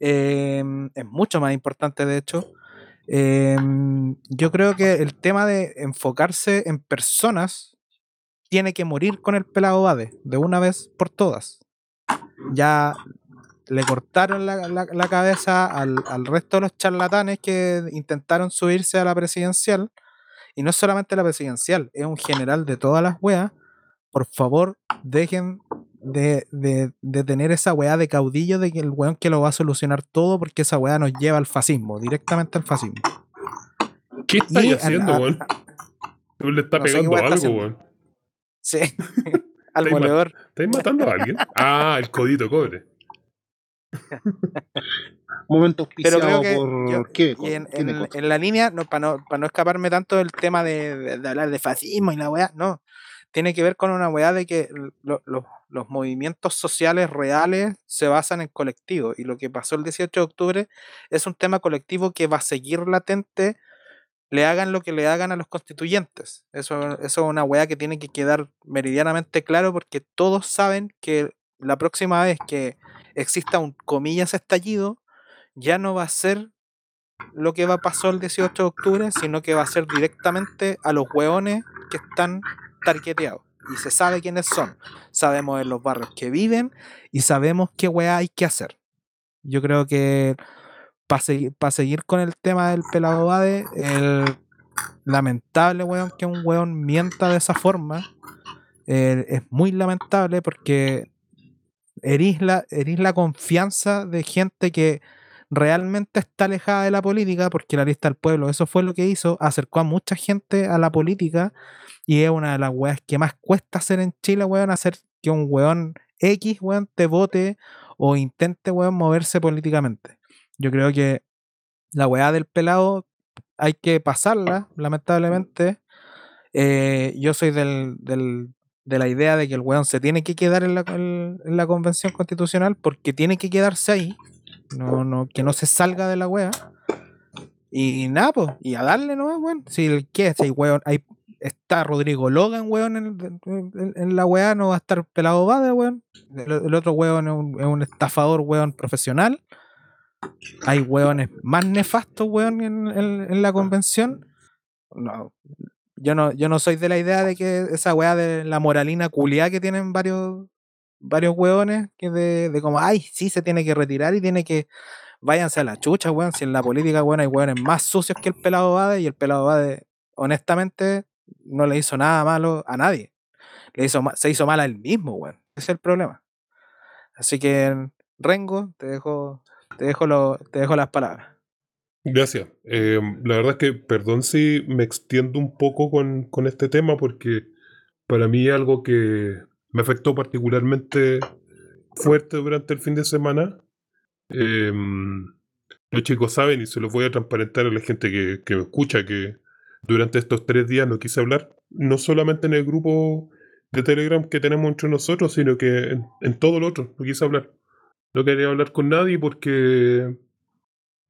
em, es mucho más importante de hecho. em, yo creo que el tema de enfocarse en personas tiene que morir con el pelado Bade, de una vez por todas. Ya le cortaron la, la- cabeza al, al resto de los charlatanes que intentaron subirse a la presidencial. Y no solamente la presidencial, es un general de todas las weas. Por favor, dejen de, de- de tener esa weá de caudillo de que el weón que lo va a solucionar todo, porque esa weá nos lleva al fascismo, directamente al fascismo. ¿Qué estáis Y a- haciendo, weón? Tú le No qué pegando está algo, weón. Sí, al moledor. ¿Estáis matando a alguien? Ah, el codito cobre. Momento Pero creo que por yo- qué, Y en, la línea, no, para no, para no escaparme tanto del tema de, de- de hablar de fascismo y la weá, no. Tiene que ver con una weá de que lo- lo- los movimientos sociales reales se basan en colectivos. Y lo que pasó el 18 de octubre es un tema colectivo que va a seguir latente, le hagan lo que le hagan a los constituyentes. Eso, eso es una weá que tiene que quedar meridianamente claro porque todos saben que la próxima vez que exista un comillas estallido, ya no va a ser lo que va a pasar el 18 de octubre, sino que va a ser directamente a los hueones que están targeteados. Y se sabe quiénes son. Sabemos en los barrios que viven y sabemos qué hueá hay que hacer. Yo creo que para seguir, seguir con el tema del pelado Bade, el lamentable weón que un weón mienta de esa forma eh, es muy lamentable porque herís la, herís la confianza de gente que realmente está alejada de la política, porque la lista del pueblo, eso fue lo que hizo, acercó a mucha gente a la política y es una de las weas que más cuesta hacer en Chile, weón, hacer que un weón X, weón, te vote o intente, weón, moverse políticamente. Yo creo que la weá del pelado hay que pasarla, lamentablemente. Eh, yo soy del, del- de la idea de que el weón se tiene que quedar en la, en- la convención constitucional porque tiene que quedarse ahí. No, no, que no se salga de la wea. Y nada, pues, y a darle, ¿no? Weón. Si el que si hay weón, hay, está Rodrigo Logan, weón, en, la weá, no va a estar pelado Bade, weón. El, otro weón es un, es estafador, weón, profesional. Hay weones más nefastos, weón, en la convención. No, yo no, yo no soy de la idea de que esa weá de la moralina culiada que tienen varios, varios weones, que de, de como, ay, sí, se tiene que retirar y tiene que, váyanse a la chucha, weón, si en la política, weón, hay weones más sucios que el pelado Bade y el pelado Bade, honestamente, no le hizo nada malo a nadie. Le hizo, se hizo mal a él mismo, weón. Ese es el problema. Así que, Rengo, te dejo, te dejo, lo, te dejo las palabras. Gracias. Eh, la verdad es que, perdón si me extiendo un poco con, con este tema, porque para mí algo que me afectó particularmente fuerte durante el fin de semana. Eh, los chicos saben, y se los voy a transparentar a la gente que, que me escucha, que durante estos tres días no quise hablar, no solamente en el grupo de Telegram que tenemos entre nosotros, sino que en, en todo lo otro, no quise hablar. No quería hablar con nadie porque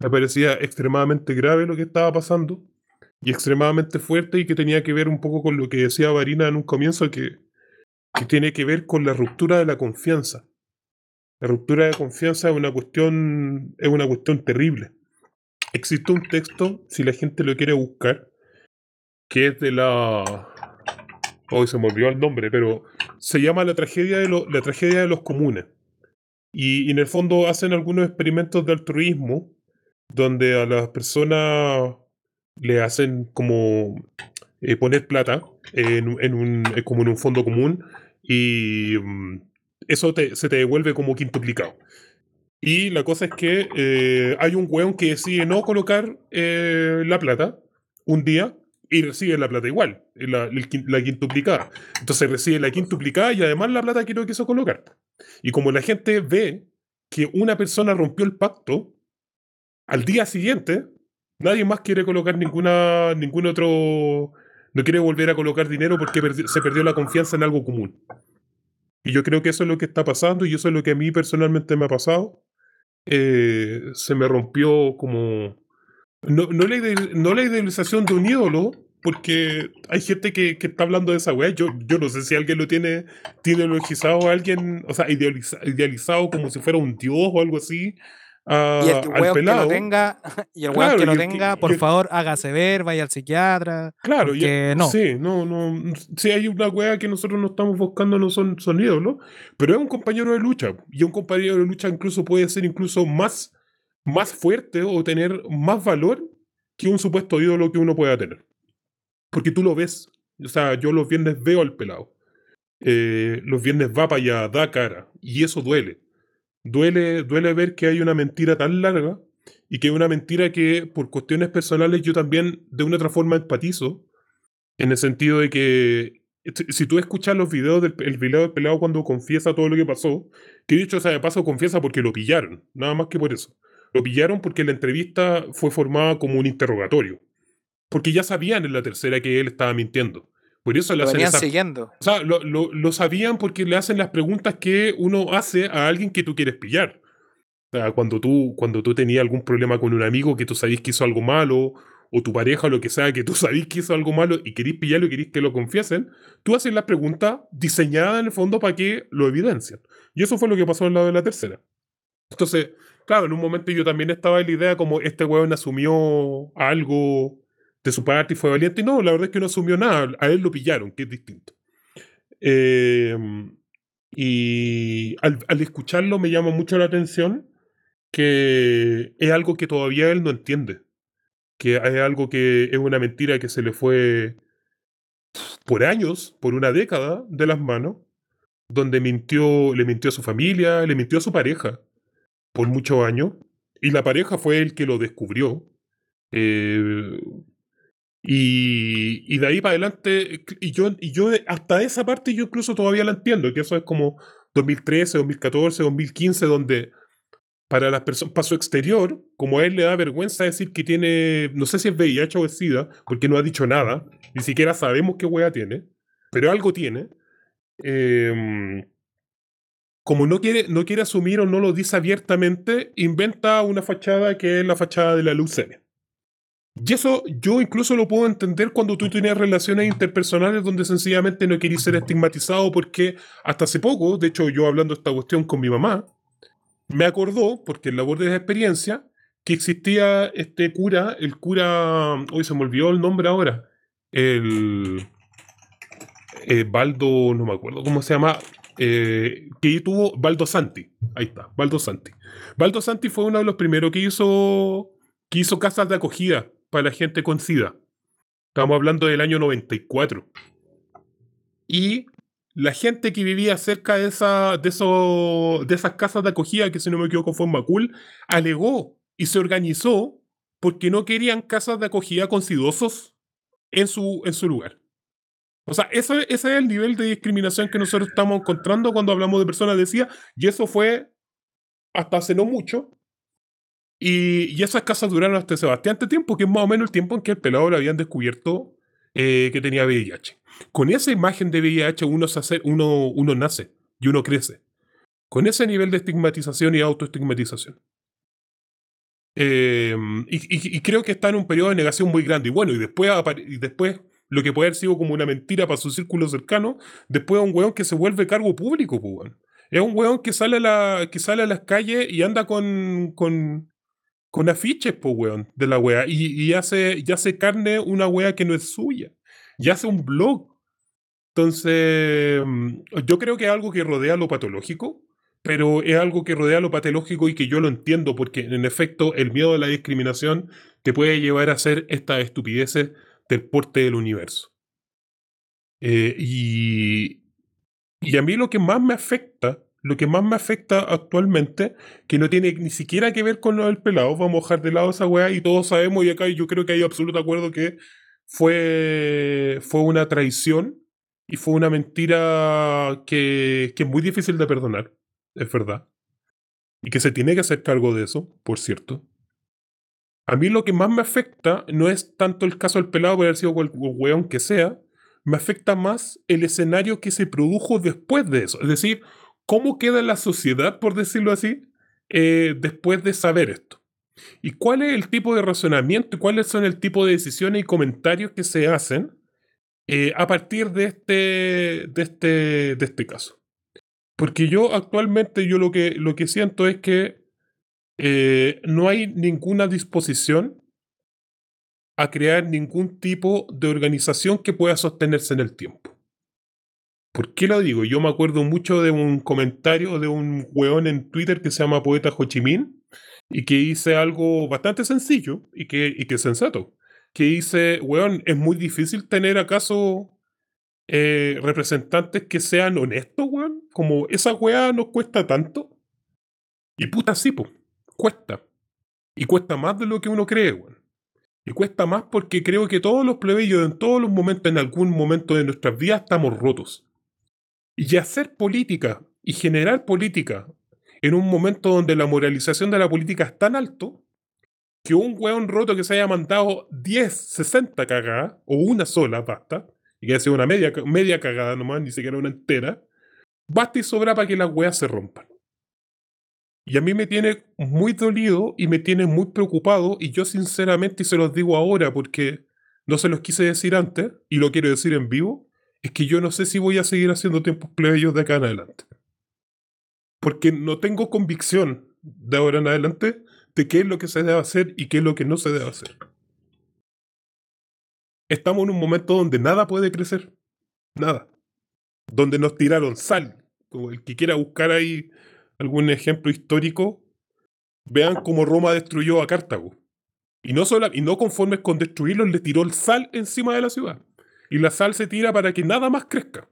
me parecía extremadamente grave lo que estaba pasando y extremadamente fuerte y que tenía que ver un poco con lo que decía Varina en un comienzo, que, que tiene que ver con la ruptura de la confianza. La ruptura de confianza es una cuestión, es una cuestión terrible. Existe un texto, si la gente lo quiere buscar, que es de la... Hoy se me olvidó el nombre, pero se llama La tragedia de, lo- la tragedia de los comunes. Y, en el fondo hacen algunos experimentos de altruismo donde a las personas le hacen como eh, poner plata en, en un, eh, como en un fondo común y mm, eso se te devuelve como quintuplicado. Y la cosa es que eh, hay un weón que decide no colocar eh, la plata un día y recibe la plata igual, la, quin- la quintuplicada. Entonces recibe la quintuplicada y además la plata que no quiso colocar. Y como la gente ve que una persona rompió el pacto, al día siguiente, nadie más quiere colocar ninguna, ningún otro, no quiere volver a colocar dinero porque se perdió la confianza en algo común. Y yo creo que eso es lo que está pasando y eso es lo que a mí personalmente me ha pasado. Eh, se me rompió como... No, no, la, no la idealización de un ídolo, porque hay gente que, que está hablando de esa weá. Yo, yo no sé si alguien lo tiene, tiene ideologizado a alguien, o sea, idealiza- idealizado como si fuera un dios o algo así. A- Y el al weón que lo pelado. tenga, y el weón Claro, que lo que- tenga, por el- favor, hágase ver, vaya al psiquiatra. Claro, porque no. Sí, no, no. Sí, hay una wea que nosotros no estamos buscando, no son, son ídolos, pero es un compañero de lucha. Y un compañero de lucha incluso puede ser incluso más, más fuerte o tener más valor que un supuesto ídolo que uno pueda tener. Porque tú lo ves. O sea, yo los viernes veo al pelado. Eh, los viernes va para allá, da cara. Y eso duele. Duele, duele ver que hay una mentira tan larga y que es una mentira que por cuestiones personales yo también de una otra forma empatizo. En el sentido de que si- si tú escuchas los videos del el video del pelado cuando confiesa todo lo que pasó, que dicho sea de paso confiesa porque lo pillaron, nada más que por eso. Lo pillaron porque la entrevista fue formada como un interrogatorio. Porque ya sabían en la tercera que él estaba mintiendo. Por eso le Lo hacen venían esa siguiendo. o sea, lo, lo- lo sabían porque le hacen las preguntas que uno hace a alguien que tú quieres pillar. O sea, cuando tú, cuando tú tenías algún problema con un amigo que tú sabías que hizo algo malo, o tu pareja o lo que sea, que tú sabías que hizo algo malo y querís pillarlo y querís que lo confiesen, tú haces las preguntas diseñadas en el fondo para que lo evidencien. Y eso fue lo que pasó al lado de la tercera. Entonces, claro, en un momento yo también estaba en la idea como este weón asumió algo de su parte y fue valiente. Y no, la verdad es que no asumió nada. A él lo pillaron, que es distinto. Eh, y al, al escucharlo me llama mucho la atención que es algo que todavía él no entiende. Que es algo que es una mentira que se le fue por años, por una década de las manos, donde mintió, le mintió a su familia, le mintió a su pareja por muchos años, y la pareja fue el que lo descubrió. Eh, y, de ahí para adelante, y yo, y yo hasta esa parte yo incluso todavía la entiendo, que eso es como 2013, 2014, 2015, donde para las personas, para su exterior, como a él le da vergüenza decir que tiene, no sé si es VIH o es SIDA, porque no ha dicho nada, ni siquiera sabemos qué wea tiene, pero algo tiene. em, como no quiere, no quiere asumir o no lo dice abiertamente, inventa una fachada que es la fachada de la leucemia. Y eso yo incluso lo puedo entender cuando tú tienes relaciones interpersonales donde sencillamente no querís ser estigmatizado porque hasta hace poco, de hecho yo hablando esta cuestión con mi mamá, me acordó, porque en labor de experiencia, que existía este cura, el cura, hoy se me olvidó el nombre ahora, el eh, Baldo, no me acuerdo cómo se llama, eh, que tuvo Baldo Santi, ahí está, Baldo Santi. Baldo Santi fue uno de los primeros que hizo, que hizo casas de acogida para la gente con SIDA. Estamos hablando del año 94. Y la gente que vivía cerca de, esa, de, eso, de esas casas de acogida, que si no me equivoco fue en Macul, alegó y se organizó porque no querían casas de acogida con sidosos en su, en su lugar. O sea, ese, ese es el nivel de discriminación que nosotros estamos encontrando cuando hablamos de personas de SIDA, y eso fue hasta hace no mucho. Y, y esas casas duraron hasta ese bastante tiempo, que es más o menos el tiempo en que el pelado le habían descubierto eh, que tenía VIH. Con esa imagen de VIH uno, se hace, uno, uno nace y uno crece. Con ese nivel de estigmatización y autoestigmatización. Eh, y, y- creo que está en un periodo de negación muy grande. Y bueno, y después, y después lo que puede haber sido como una mentira para su círculo cercano, después es un weón que se vuelve cargo público, pues. Es un weón que sale a, la, que sale a las calles y anda con, con, con afiches, pues, weón, de la wea. Y, y hace, hace carne una wea que no es suya. Y hace un blog. Entonces, mm, yo creo que es algo que rodea lo patológico, pero es algo que rodea lo patológico y que yo lo entiendo, porque en efecto el miedo a la discriminación te puede llevar a hacer estas estupideces del porte del universo. Eh, y, y a mí lo que más me afecta, lo que más me afecta actualmente, que no tiene ni siquiera que ver con lo del pelado, vamos a dejar de lado esa weá y todos sabemos, y acá yo creo que hay absoluto acuerdo que fue, fue una traición y fue una mentira que, que es muy difícil de perdonar, es verdad. Y que se tiene que hacer cargo de eso, por cierto. A mí lo que más me afecta no es tanto el caso del pelado por haber sido el weón que sea, me afecta más el escenario que se produjo después de eso. Es decir, cómo queda la sociedad, por decirlo así, eh, después de saber esto. ¿Y cuál es el tipo de razonamiento y cuáles son el tipo de decisiones y comentarios que se hacen eh, a partir de este, de, este, de este caso? Porque yo actualmente yo lo que, lo que siento es que eh, no hay ninguna disposición a crear ningún tipo de organización que pueda sostenerse en el tiempo. ¿Por qué lo digo? Yo me acuerdo mucho de un comentario de un weón en Twitter que se llama Poeta Ho Chi Minh y que dice algo bastante sencillo y que, y que sensato. Que dice, weón, es muy difícil tener acaso eh, representantes que sean honestos, weón. Como esa weá nos cuesta tanto. Y puta, sí, pues, cuesta. Y cuesta más de lo que uno cree, weón. Y cuesta más porque creo que todos los plebeyos en todos los momentos, en algún momento de nuestras vidas, estamos rotos. Y hacer política y generar política en un momento donde la moralización de la política es tan alto que un hueón roto que se haya mandado 10, 60 cagadas, o una sola basta, y que haya sido una media, media cagada nomás, ni siquiera una entera, basta y sobra para que las weas se rompan. Y a mí me tiene muy dolido y me tiene muy preocupado, y yo sinceramente, y se los digo ahora porque no se los quise decir antes, y lo quiero decir en vivo, es que yo no sé si voy a seguir haciendo tiempos plebeyos de acá en adelante. Porque no tengo convicción de ahora en adelante de qué es lo que se debe hacer y qué es lo que no se debe hacer. Estamos en un momento donde nada puede crecer. Nada. Donde nos tiraron sal. Como el que quiera buscar ahí algún ejemplo histórico, vean cómo Roma destruyó a Cartago. Y no, solo, y no conformes con destruirlo, le tiró el sal encima de la ciudad y la sal se tira para que nada más crezca.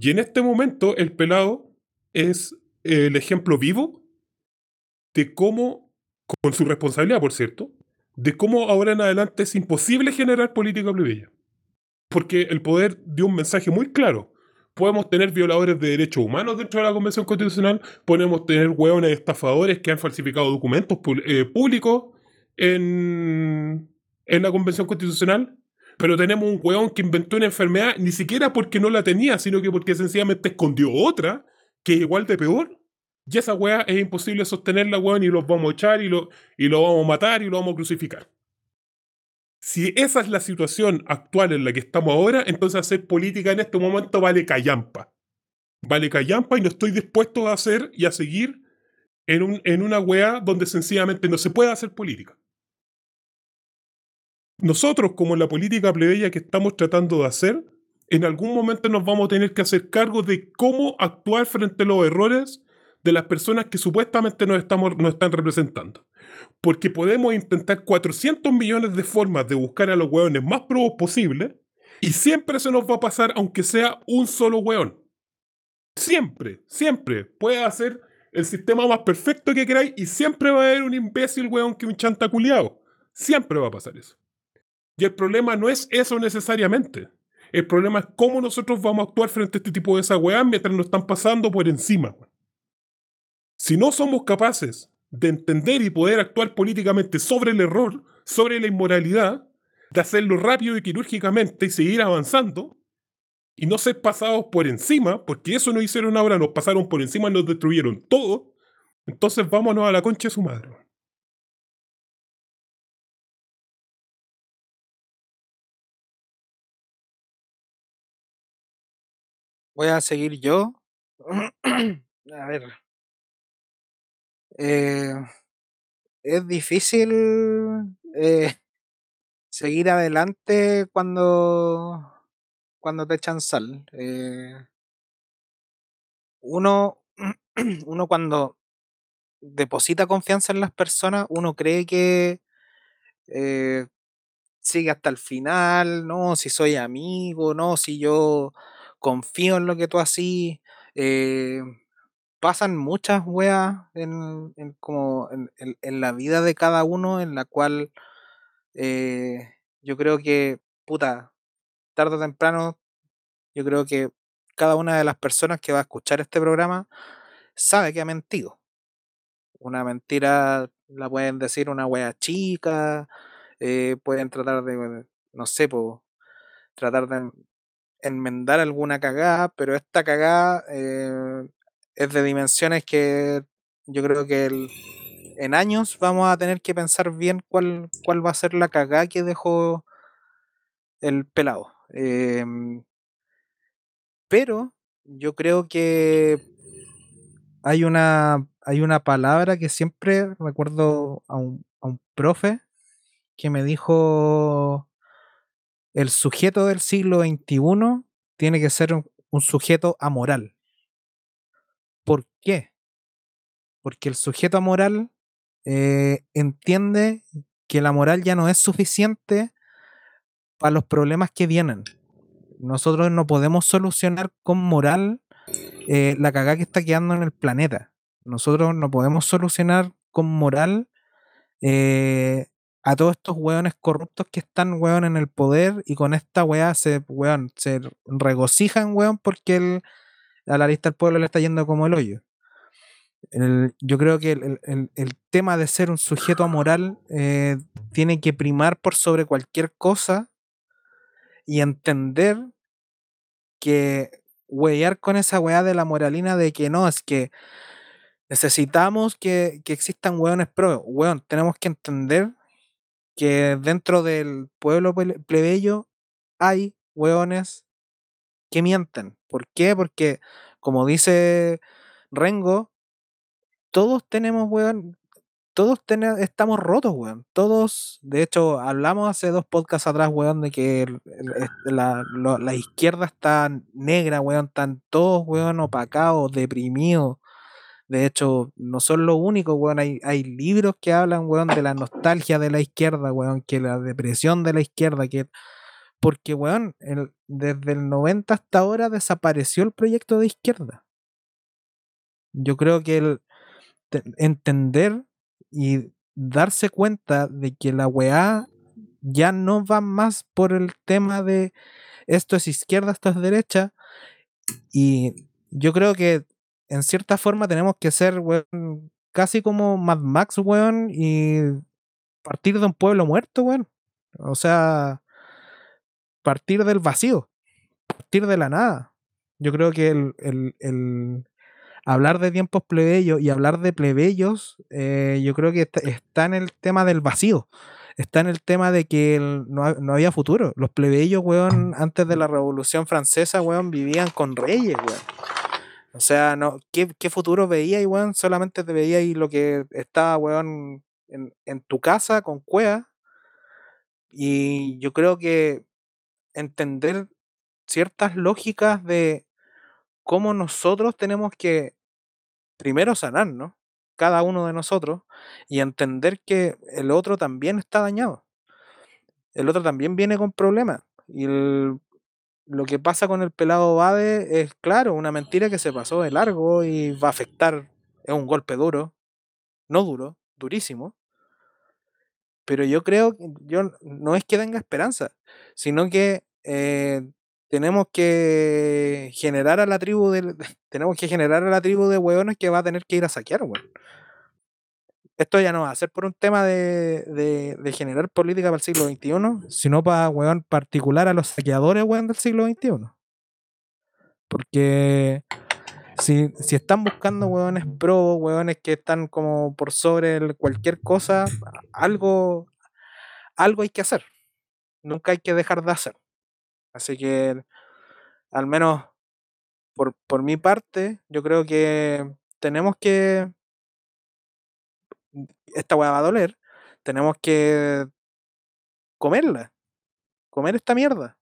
Y en este momento el pelado es el ejemplo vivo de cómo, con su responsabilidad por cierto, de cómo ahora en adelante es imposible generar política plebeya. Porque el poder dio un mensaje muy claro. Podemos tener violadores de derechos humanos dentro de la Convención Constitucional, podemos tener hueones estafadores que han falsificado documentos eh, públicos en, en la Convención Constitucional, pero tenemos un weón que inventó una enfermedad ni siquiera porque no la tenía, sino que porque sencillamente escondió otra que es igual de peor. Y esa weá es imposible sostenerla, weón, y los vamos a echar y lo, y lo vamos a matar y lo vamos a crucificar. Si esa es la situación actual en la que estamos ahora, entonces hacer política en este momento vale callampa. Vale callampa y no estoy dispuesto a hacer y a seguir en, un, en una weá donde sencillamente no se puede hacer política nosotros, como la política plebeya que estamos tratando de hacer, en algún momento nos vamos a tener que hacer cargo de cómo actuar frente a los errores de las personas que supuestamente nos, estamos, nos están representando. Porque podemos intentar 400 millones de formas de buscar a los hueones más probos posible y siempre se nos va a pasar aunque sea un solo hueón. Siempre, siempre. Puede hacer el sistema más perfecto que queráis y siempre va a haber un imbécil hueón que un chanta culiado. Siempre va a pasar eso. Y el problema no es eso necesariamente. El problema es cómo nosotros vamos a actuar frente a este tipo de esa mientras nos están pasando por encima. Si no somos capaces de entender y poder actuar políticamente sobre el error, sobre la inmoralidad, de hacerlo rápido y quirúrgicamente y seguir avanzando, y no ser pasados por encima, porque eso no hicieron ahora, nos pasaron por encima, nos destruyeron todo, entonces vámonos a la concha de su madre. Voy a seguir yo. a ver. Eh, es difícil eh, seguir adelante cuando, cuando te echan sal. Eh, uno, uno cuando deposita confianza en las personas, uno cree que sigue hasta el final, no, si soy amigo, no, si yo confío en lo que tú así. Eh, pasan muchas weas en, como en, la vida de cada uno, en la cual eh, yo creo que, puta, tarde o temprano, yo creo que cada una de las personas que va a escuchar este programa sabe que ha mentido. Una mentira la pueden decir una wea chica, eh, pueden tratar de, no sé, po, tratar de enmendar alguna cagada, pero esta cagada eh, es de dimensiones que yo creo que en años vamos a tener que pensar bien cuál, cuál va a ser la cagada que dejó el pelado. Em, pero yo creo que hay una, hay una palabra que siempre recuerdo a un, a un profe que me dijo, el sujeto del siglo XXI tiene que ser un, sujeto amoral. ¿Por qué? Porque el sujeto amoral eh, entiende que la moral ya no es suficiente para los problemas que vienen. Nosotros no podemos solucionar con moral eh, la cagada que está quedando en el planeta. Nosotros no podemos solucionar con moral eh, a todos estos hueones corruptos que están, hueón, en el poder y con esta weá se, hueón, se regocijan, hueón, porque el, a la lista del pueblo le está yendo como el hoyo. El- yo creo que el, el- el- tema de ser un sujeto amoral eh, tiene que primar por sobre cualquier cosa y entender que huear con esa weá de la moralina de que no, es que necesitamos que, que existan hueones pro. Weón, tenemos que entender que dentro del pueblo ple- plebeyo hay hueones que mienten. ¿Por qué? Porque, como dice Rengo, todos tenemos, weón, todos tene- estamos rotos, weón. Todos, de hecho, hablamos hace dos podcasts atrás, weón, de que el- el- es- la, lo- la izquierda está negra, weón, están todos, weón, opacados, deprimidos. De hecho, no son los únicos, weón. Hay, hay libros que hablan, weón, de la nostalgia de la izquierda, weón, que la depresión de la izquierda, que. Porque, weón, el- desde el 90 hasta ahora desapareció el proyecto de izquierda. Yo creo que el te- entender y darse cuenta de que la weá ya no va más por el tema de esto es izquierda, esto es derecha. Y yo creo que en cierta forma tenemos que ser, weón, casi como Mad Max, weón, y partir de un pueblo muerto, weón. O sea, partir del vacío, partir de la nada. Yo creo que el, el- hablar de tiempos plebeyos y hablar de plebeyos, eh, yo creo que está, en el tema del vacío. Está en el tema de que no, no había futuro. Los plebeyos, weón, antes de la Revolución Francesa, weón, vivían con reyes, weón. O sea, no, ¿qué, qué futuro veía, weón? Solamente te veía lo que estaba, weón, en, en tu casa con cueva. Y yo creo que entender ciertas lógicas de cómo nosotros tenemos que primero sanarnos, cada uno de nosotros, y entender que el otro también está dañado. El otro también viene con problemas. Y el- lo que pasa con el pelado Bade es, claro, una mentira que se pasó de largo y va a afectar. Es un golpe duro, no duro, durísimo. Pero yo creo yo no es que tenga esperanza, sino que eh, tenemos que generar a la tribu del, tenemos que generar a la tribu de hueones que va a tener que ir a saquear. Esto ya no va a ser por un tema de, de- de generar política para el siglo XXI, sino para, weón, particular a los saqueadores, weón, del siglo XXI. Porque si, si están buscando hueones pro, hueones que están como por sobre cualquier cosa, algo, algo hay que hacer. Nunca hay que dejar de hacer. Así que, al menos por, por mi parte, yo creo que tenemos que. Esta hueá va a doler. Tenemos que comerla. Comer esta mierda.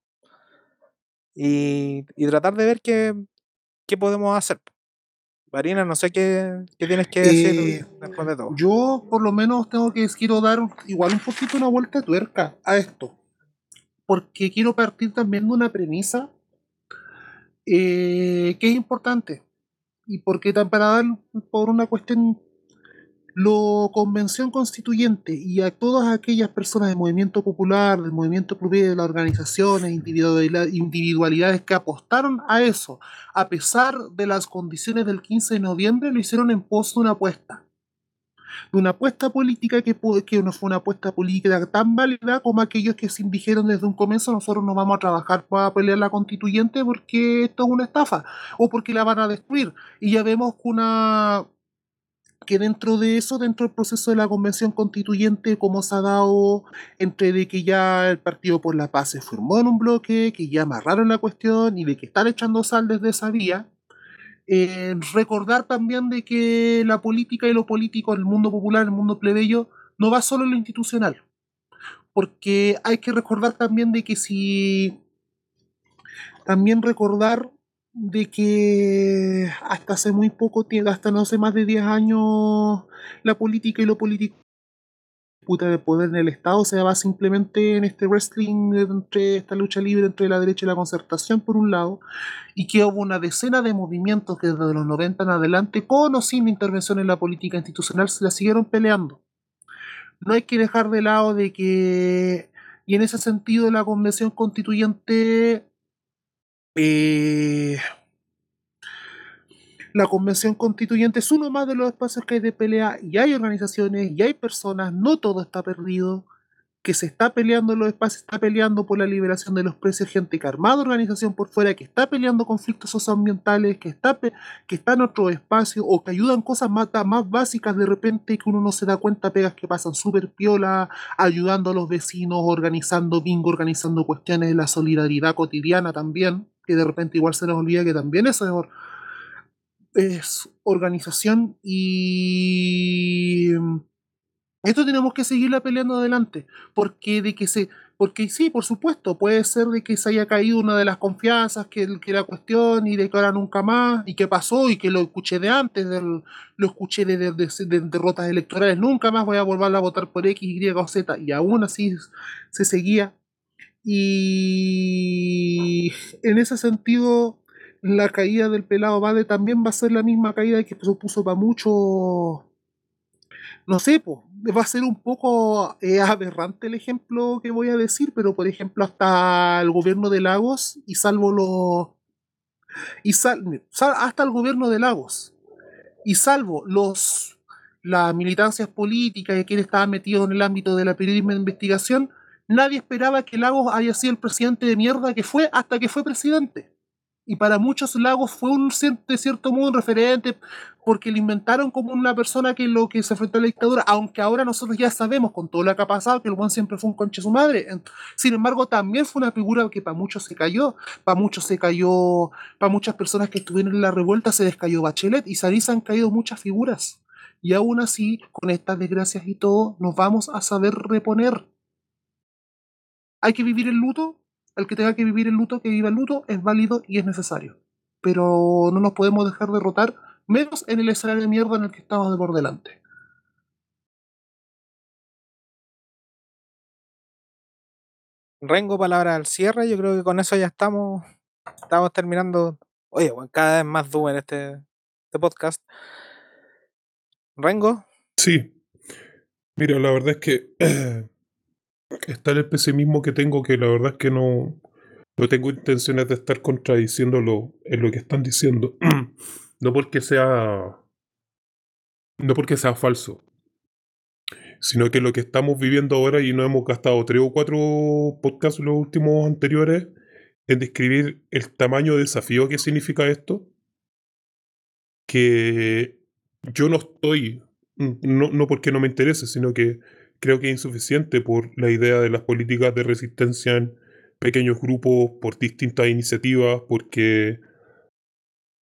Y, y tratar de ver qué, qué podemos hacer. Marina, no sé qué, qué tienes que decir Eh, después de todo. Yo por lo menos tengo que quiero dar igual un poquito una vuelta de tuerca a esto. Porque quiero partir también de una premisa eh, que es importante. Y porque tan para dar por una cuestión lo convención constituyente y a todas aquellas personas del movimiento popular, del movimiento pluriel, de las organizaciones, individualidad- individualidades que apostaron a eso, a pesar de las condiciones del 15 de noviembre, lo hicieron en pos de una apuesta. de una apuesta política que, que no fue una apuesta política tan válida como aquellos que se dijeron desde un comienzo nosotros no vamos a trabajar para pelear la constituyente porque esto es una estafa o porque la van a destruir. Y ya vemos que una que dentro de eso, dentro del proceso de la convención constituyente, como se ha dado entre de que ya el Partido por la Paz se formó en un bloque, que ya amarraron la cuestión y de que están echando sal desde esa vía, eh, recordar también de que la política y lo político, el mundo popular, el mundo plebeyo, no va solo en lo institucional. Porque hay que recordar también de que si. También recordar de que hasta hace muy poco tiempo, hasta no hace más de 10 años, la política y lo político de poder en el Estado se daba simplemente en este wrestling entre esta lucha libre entre la derecha y la concertación por un lado y que hubo una decena de movimientos que desde los 90 en adelante con o sin intervención en la política institucional se la siguieron peleando. No hay que dejar de lado de que y en ese sentido la convención constituyente eh, la convención constituyente es uno más de los espacios que hay de pelea y hay organizaciones y hay personas, no todo está perdido, que se está peleando en los espacios, está peleando por la liberación de los precios, gente que ha armado organización por fuera, que está peleando conflictos socioambientales, que está, que está en otro espacio o que ayudan cosas más, más básicas de repente que uno no se da cuenta, pegas que pasan súper piola, ayudando a los vecinos, organizando bingo, organizando cuestiones de la solidaridad cotidiana también, que de repente igual se nos olvida que también eso es or- es organización y esto tenemos que seguirla peleando adelante porque de que se porque sí por supuesto puede ser de que se haya caído una de las confianzas que, que la cuestión y de que ahora nunca más y que pasó y que lo escuché de antes del- lo escuché de- de derrotas electorales nunca más voy a volver a votar por X, Y o Z y aún así se seguía y en ese sentido la caída del pelado Bade también va a ser la misma caída que supuso para muchos. No sé, po, va a ser un poco eh, aberrante el ejemplo que voy a decir, pero por ejemplo, hasta el gobierno de Lagos, y salvo los. Y sal- hasta el gobierno de Lagos, y salvo los las militancias políticas y quienes estaban metidos en el ámbito de la periodismo de investigación, nadie esperaba que Lagos haya sido el presidente de mierda que fue hasta que fue presidente. Y para muchos Lagos fue un de cierto modo un referente porque lo inventaron como una persona que lo que se enfrentó a la dictadura, aunque ahora nosotros ya sabemos con todo lo que ha pasado que el buen siempre fue un conche su madre. Sin embargo, también fue una figura que para muchos se cayó, para muchos se cayó, para muchas personas que estuvieron en la revuelta se descayó Bachelet y se han caído muchas figuras. Y aún así, con estas desgracias y todo, nos vamos a saber reponer. Hay que vivir el luto, el que tenga que vivir el luto, que viva el luto, es válido y es necesario. Pero no nos podemos dejar derrotar, menos en el escenario de mierda en el que estamos de por delante. Rengo, palabra al cierre. Yo creo que con eso ya estamos, estamos terminando. Oye, bueno, cada vez más dúo en este, este podcast. Rengo, Sí. Mira, la verdad es que está el pesimismo que tengo, que la verdad es que no, no tengo intenciones de estar contradiciéndolo en lo que están diciendo. no porque sea. No porque sea falso. Sino que lo que estamos viviendo ahora, y no hemos gastado tres o cuatro podcasts los últimos anteriores, en describir el tamaño de desafío que significa esto. Que yo no estoy no, no porque no me interese, sino que creo que es insuficiente por la idea de las políticas de resistencia en pequeños grupos, por distintas iniciativas, porque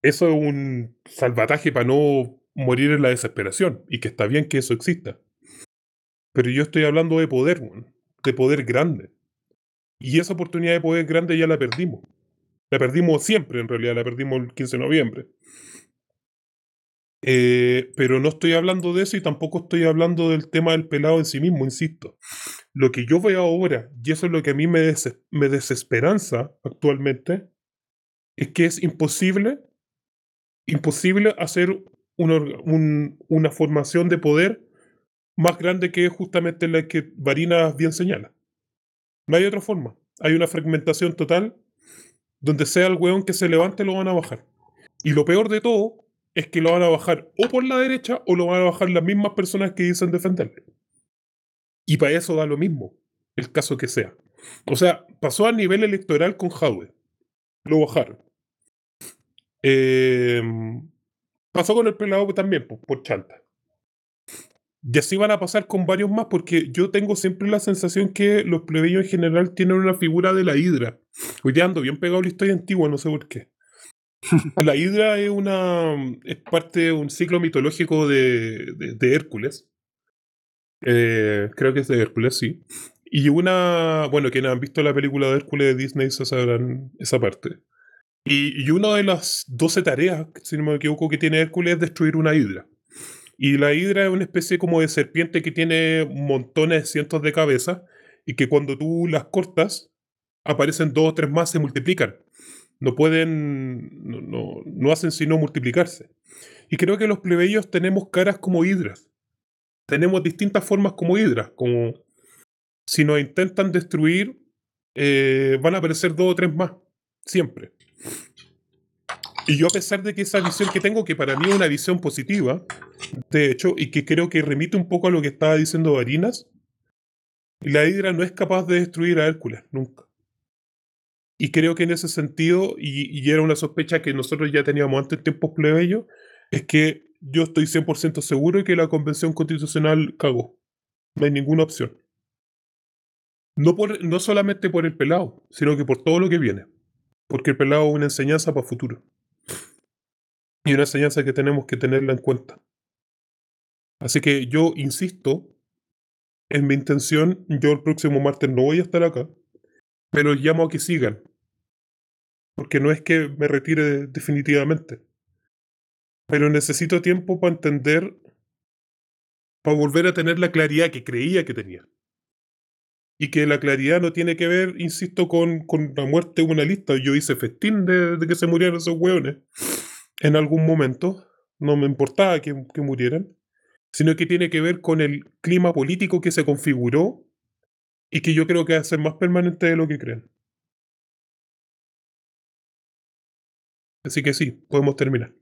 eso es un salvataje para no morir en la desesperación, y que está bien que eso exista. Pero yo estoy hablando de poder, de poder grande. Y esa oportunidad de poder grande ya la perdimos. La perdimos siempre, en realidad, la perdimos el 15 de noviembre. Eh, pero no estoy hablando de eso y tampoco estoy hablando del tema del pelado en sí mismo, insisto. Lo que yo veo ahora, y eso es lo que a mí me, des me desesperanza actualmente, es que es imposible, imposible hacer una, un, una formación de poder más grande que justamente la que Varinas bien señala. No hay otra forma. Hay una fragmentación total donde sea el weón que se levante lo van a bajar. Y lo peor de todo es que lo van a bajar o por la derecha o lo van a bajar las mismas personas que dicen defenderle. Y para eso da lo mismo, el caso que sea. O sea, pasó a nivel electoral con Jadwe. Lo bajaron. Eh, pasó con el pelado también, por, por chanta. Y así van a pasar con varios más, porque yo tengo siempre la sensación que los plebeyos en general tienen una figura de la hidra. Hoy ando bien pegado la historia antigua, no sé por qué. La hidra es una es parte de un ciclo mitológico de, Hércules. Eh, creo que es de Hércules, sí. Y una, bueno, quienes han visto la película de Hércules de Disney se sabrán esa parte. Y, y una de las 12 tareas, si no me equivoco, que tiene Hércules es destruir una hidra. Y la hidra es una especie como de serpiente que tiene montones, cientos de cabezas, y que cuando tú las cortas, aparecen dos o tres más, se multiplican. No pueden, no, no, no hacen sino multiplicarse. Y creo que los plebeyos tenemos caras como hidras. Tenemos distintas formas como hidras, como si nos intentan destruir, eh, van a aparecer dos o tres más, siempre. Y yo a pesar de que esa visión que tengo, que para mí es una visión positiva, de hecho, y que creo que remite un poco a lo que estaba diciendo Varinas, la Hidra no es capaz de destruir a Hércules, nunca. Y creo que en ese sentido, y, era una sospecha que nosotros ya teníamos antes en tiempos plebeyos, es que yo estoy 100% seguro de que la Convención Constitucional cagó. No hay ninguna opción. No, por, no solamente por el pelado, sino que por todo lo que viene. Porque el pelado es una enseñanza para futuro. Y una enseñanza que tenemos que tenerla en cuenta. Así que yo insisto en mi intención. Yo el próximo martes no voy a estar acá. Pero llamo a que sigan. Porque no es que me retire definitivamente. Pero necesito tiempo para entender, para volver a tener la claridad que creía que tenía. Y que la claridad no tiene que ver, insisto, con, con la muerte de una lista. Yo hice festín de, que se murieran esos hueones en algún momento. No me importaba que, que murieran. Sino que tiene que ver con el clima político que se configuró y que yo creo que va a ser más permanente de lo que creen. Así que sí, podemos terminar.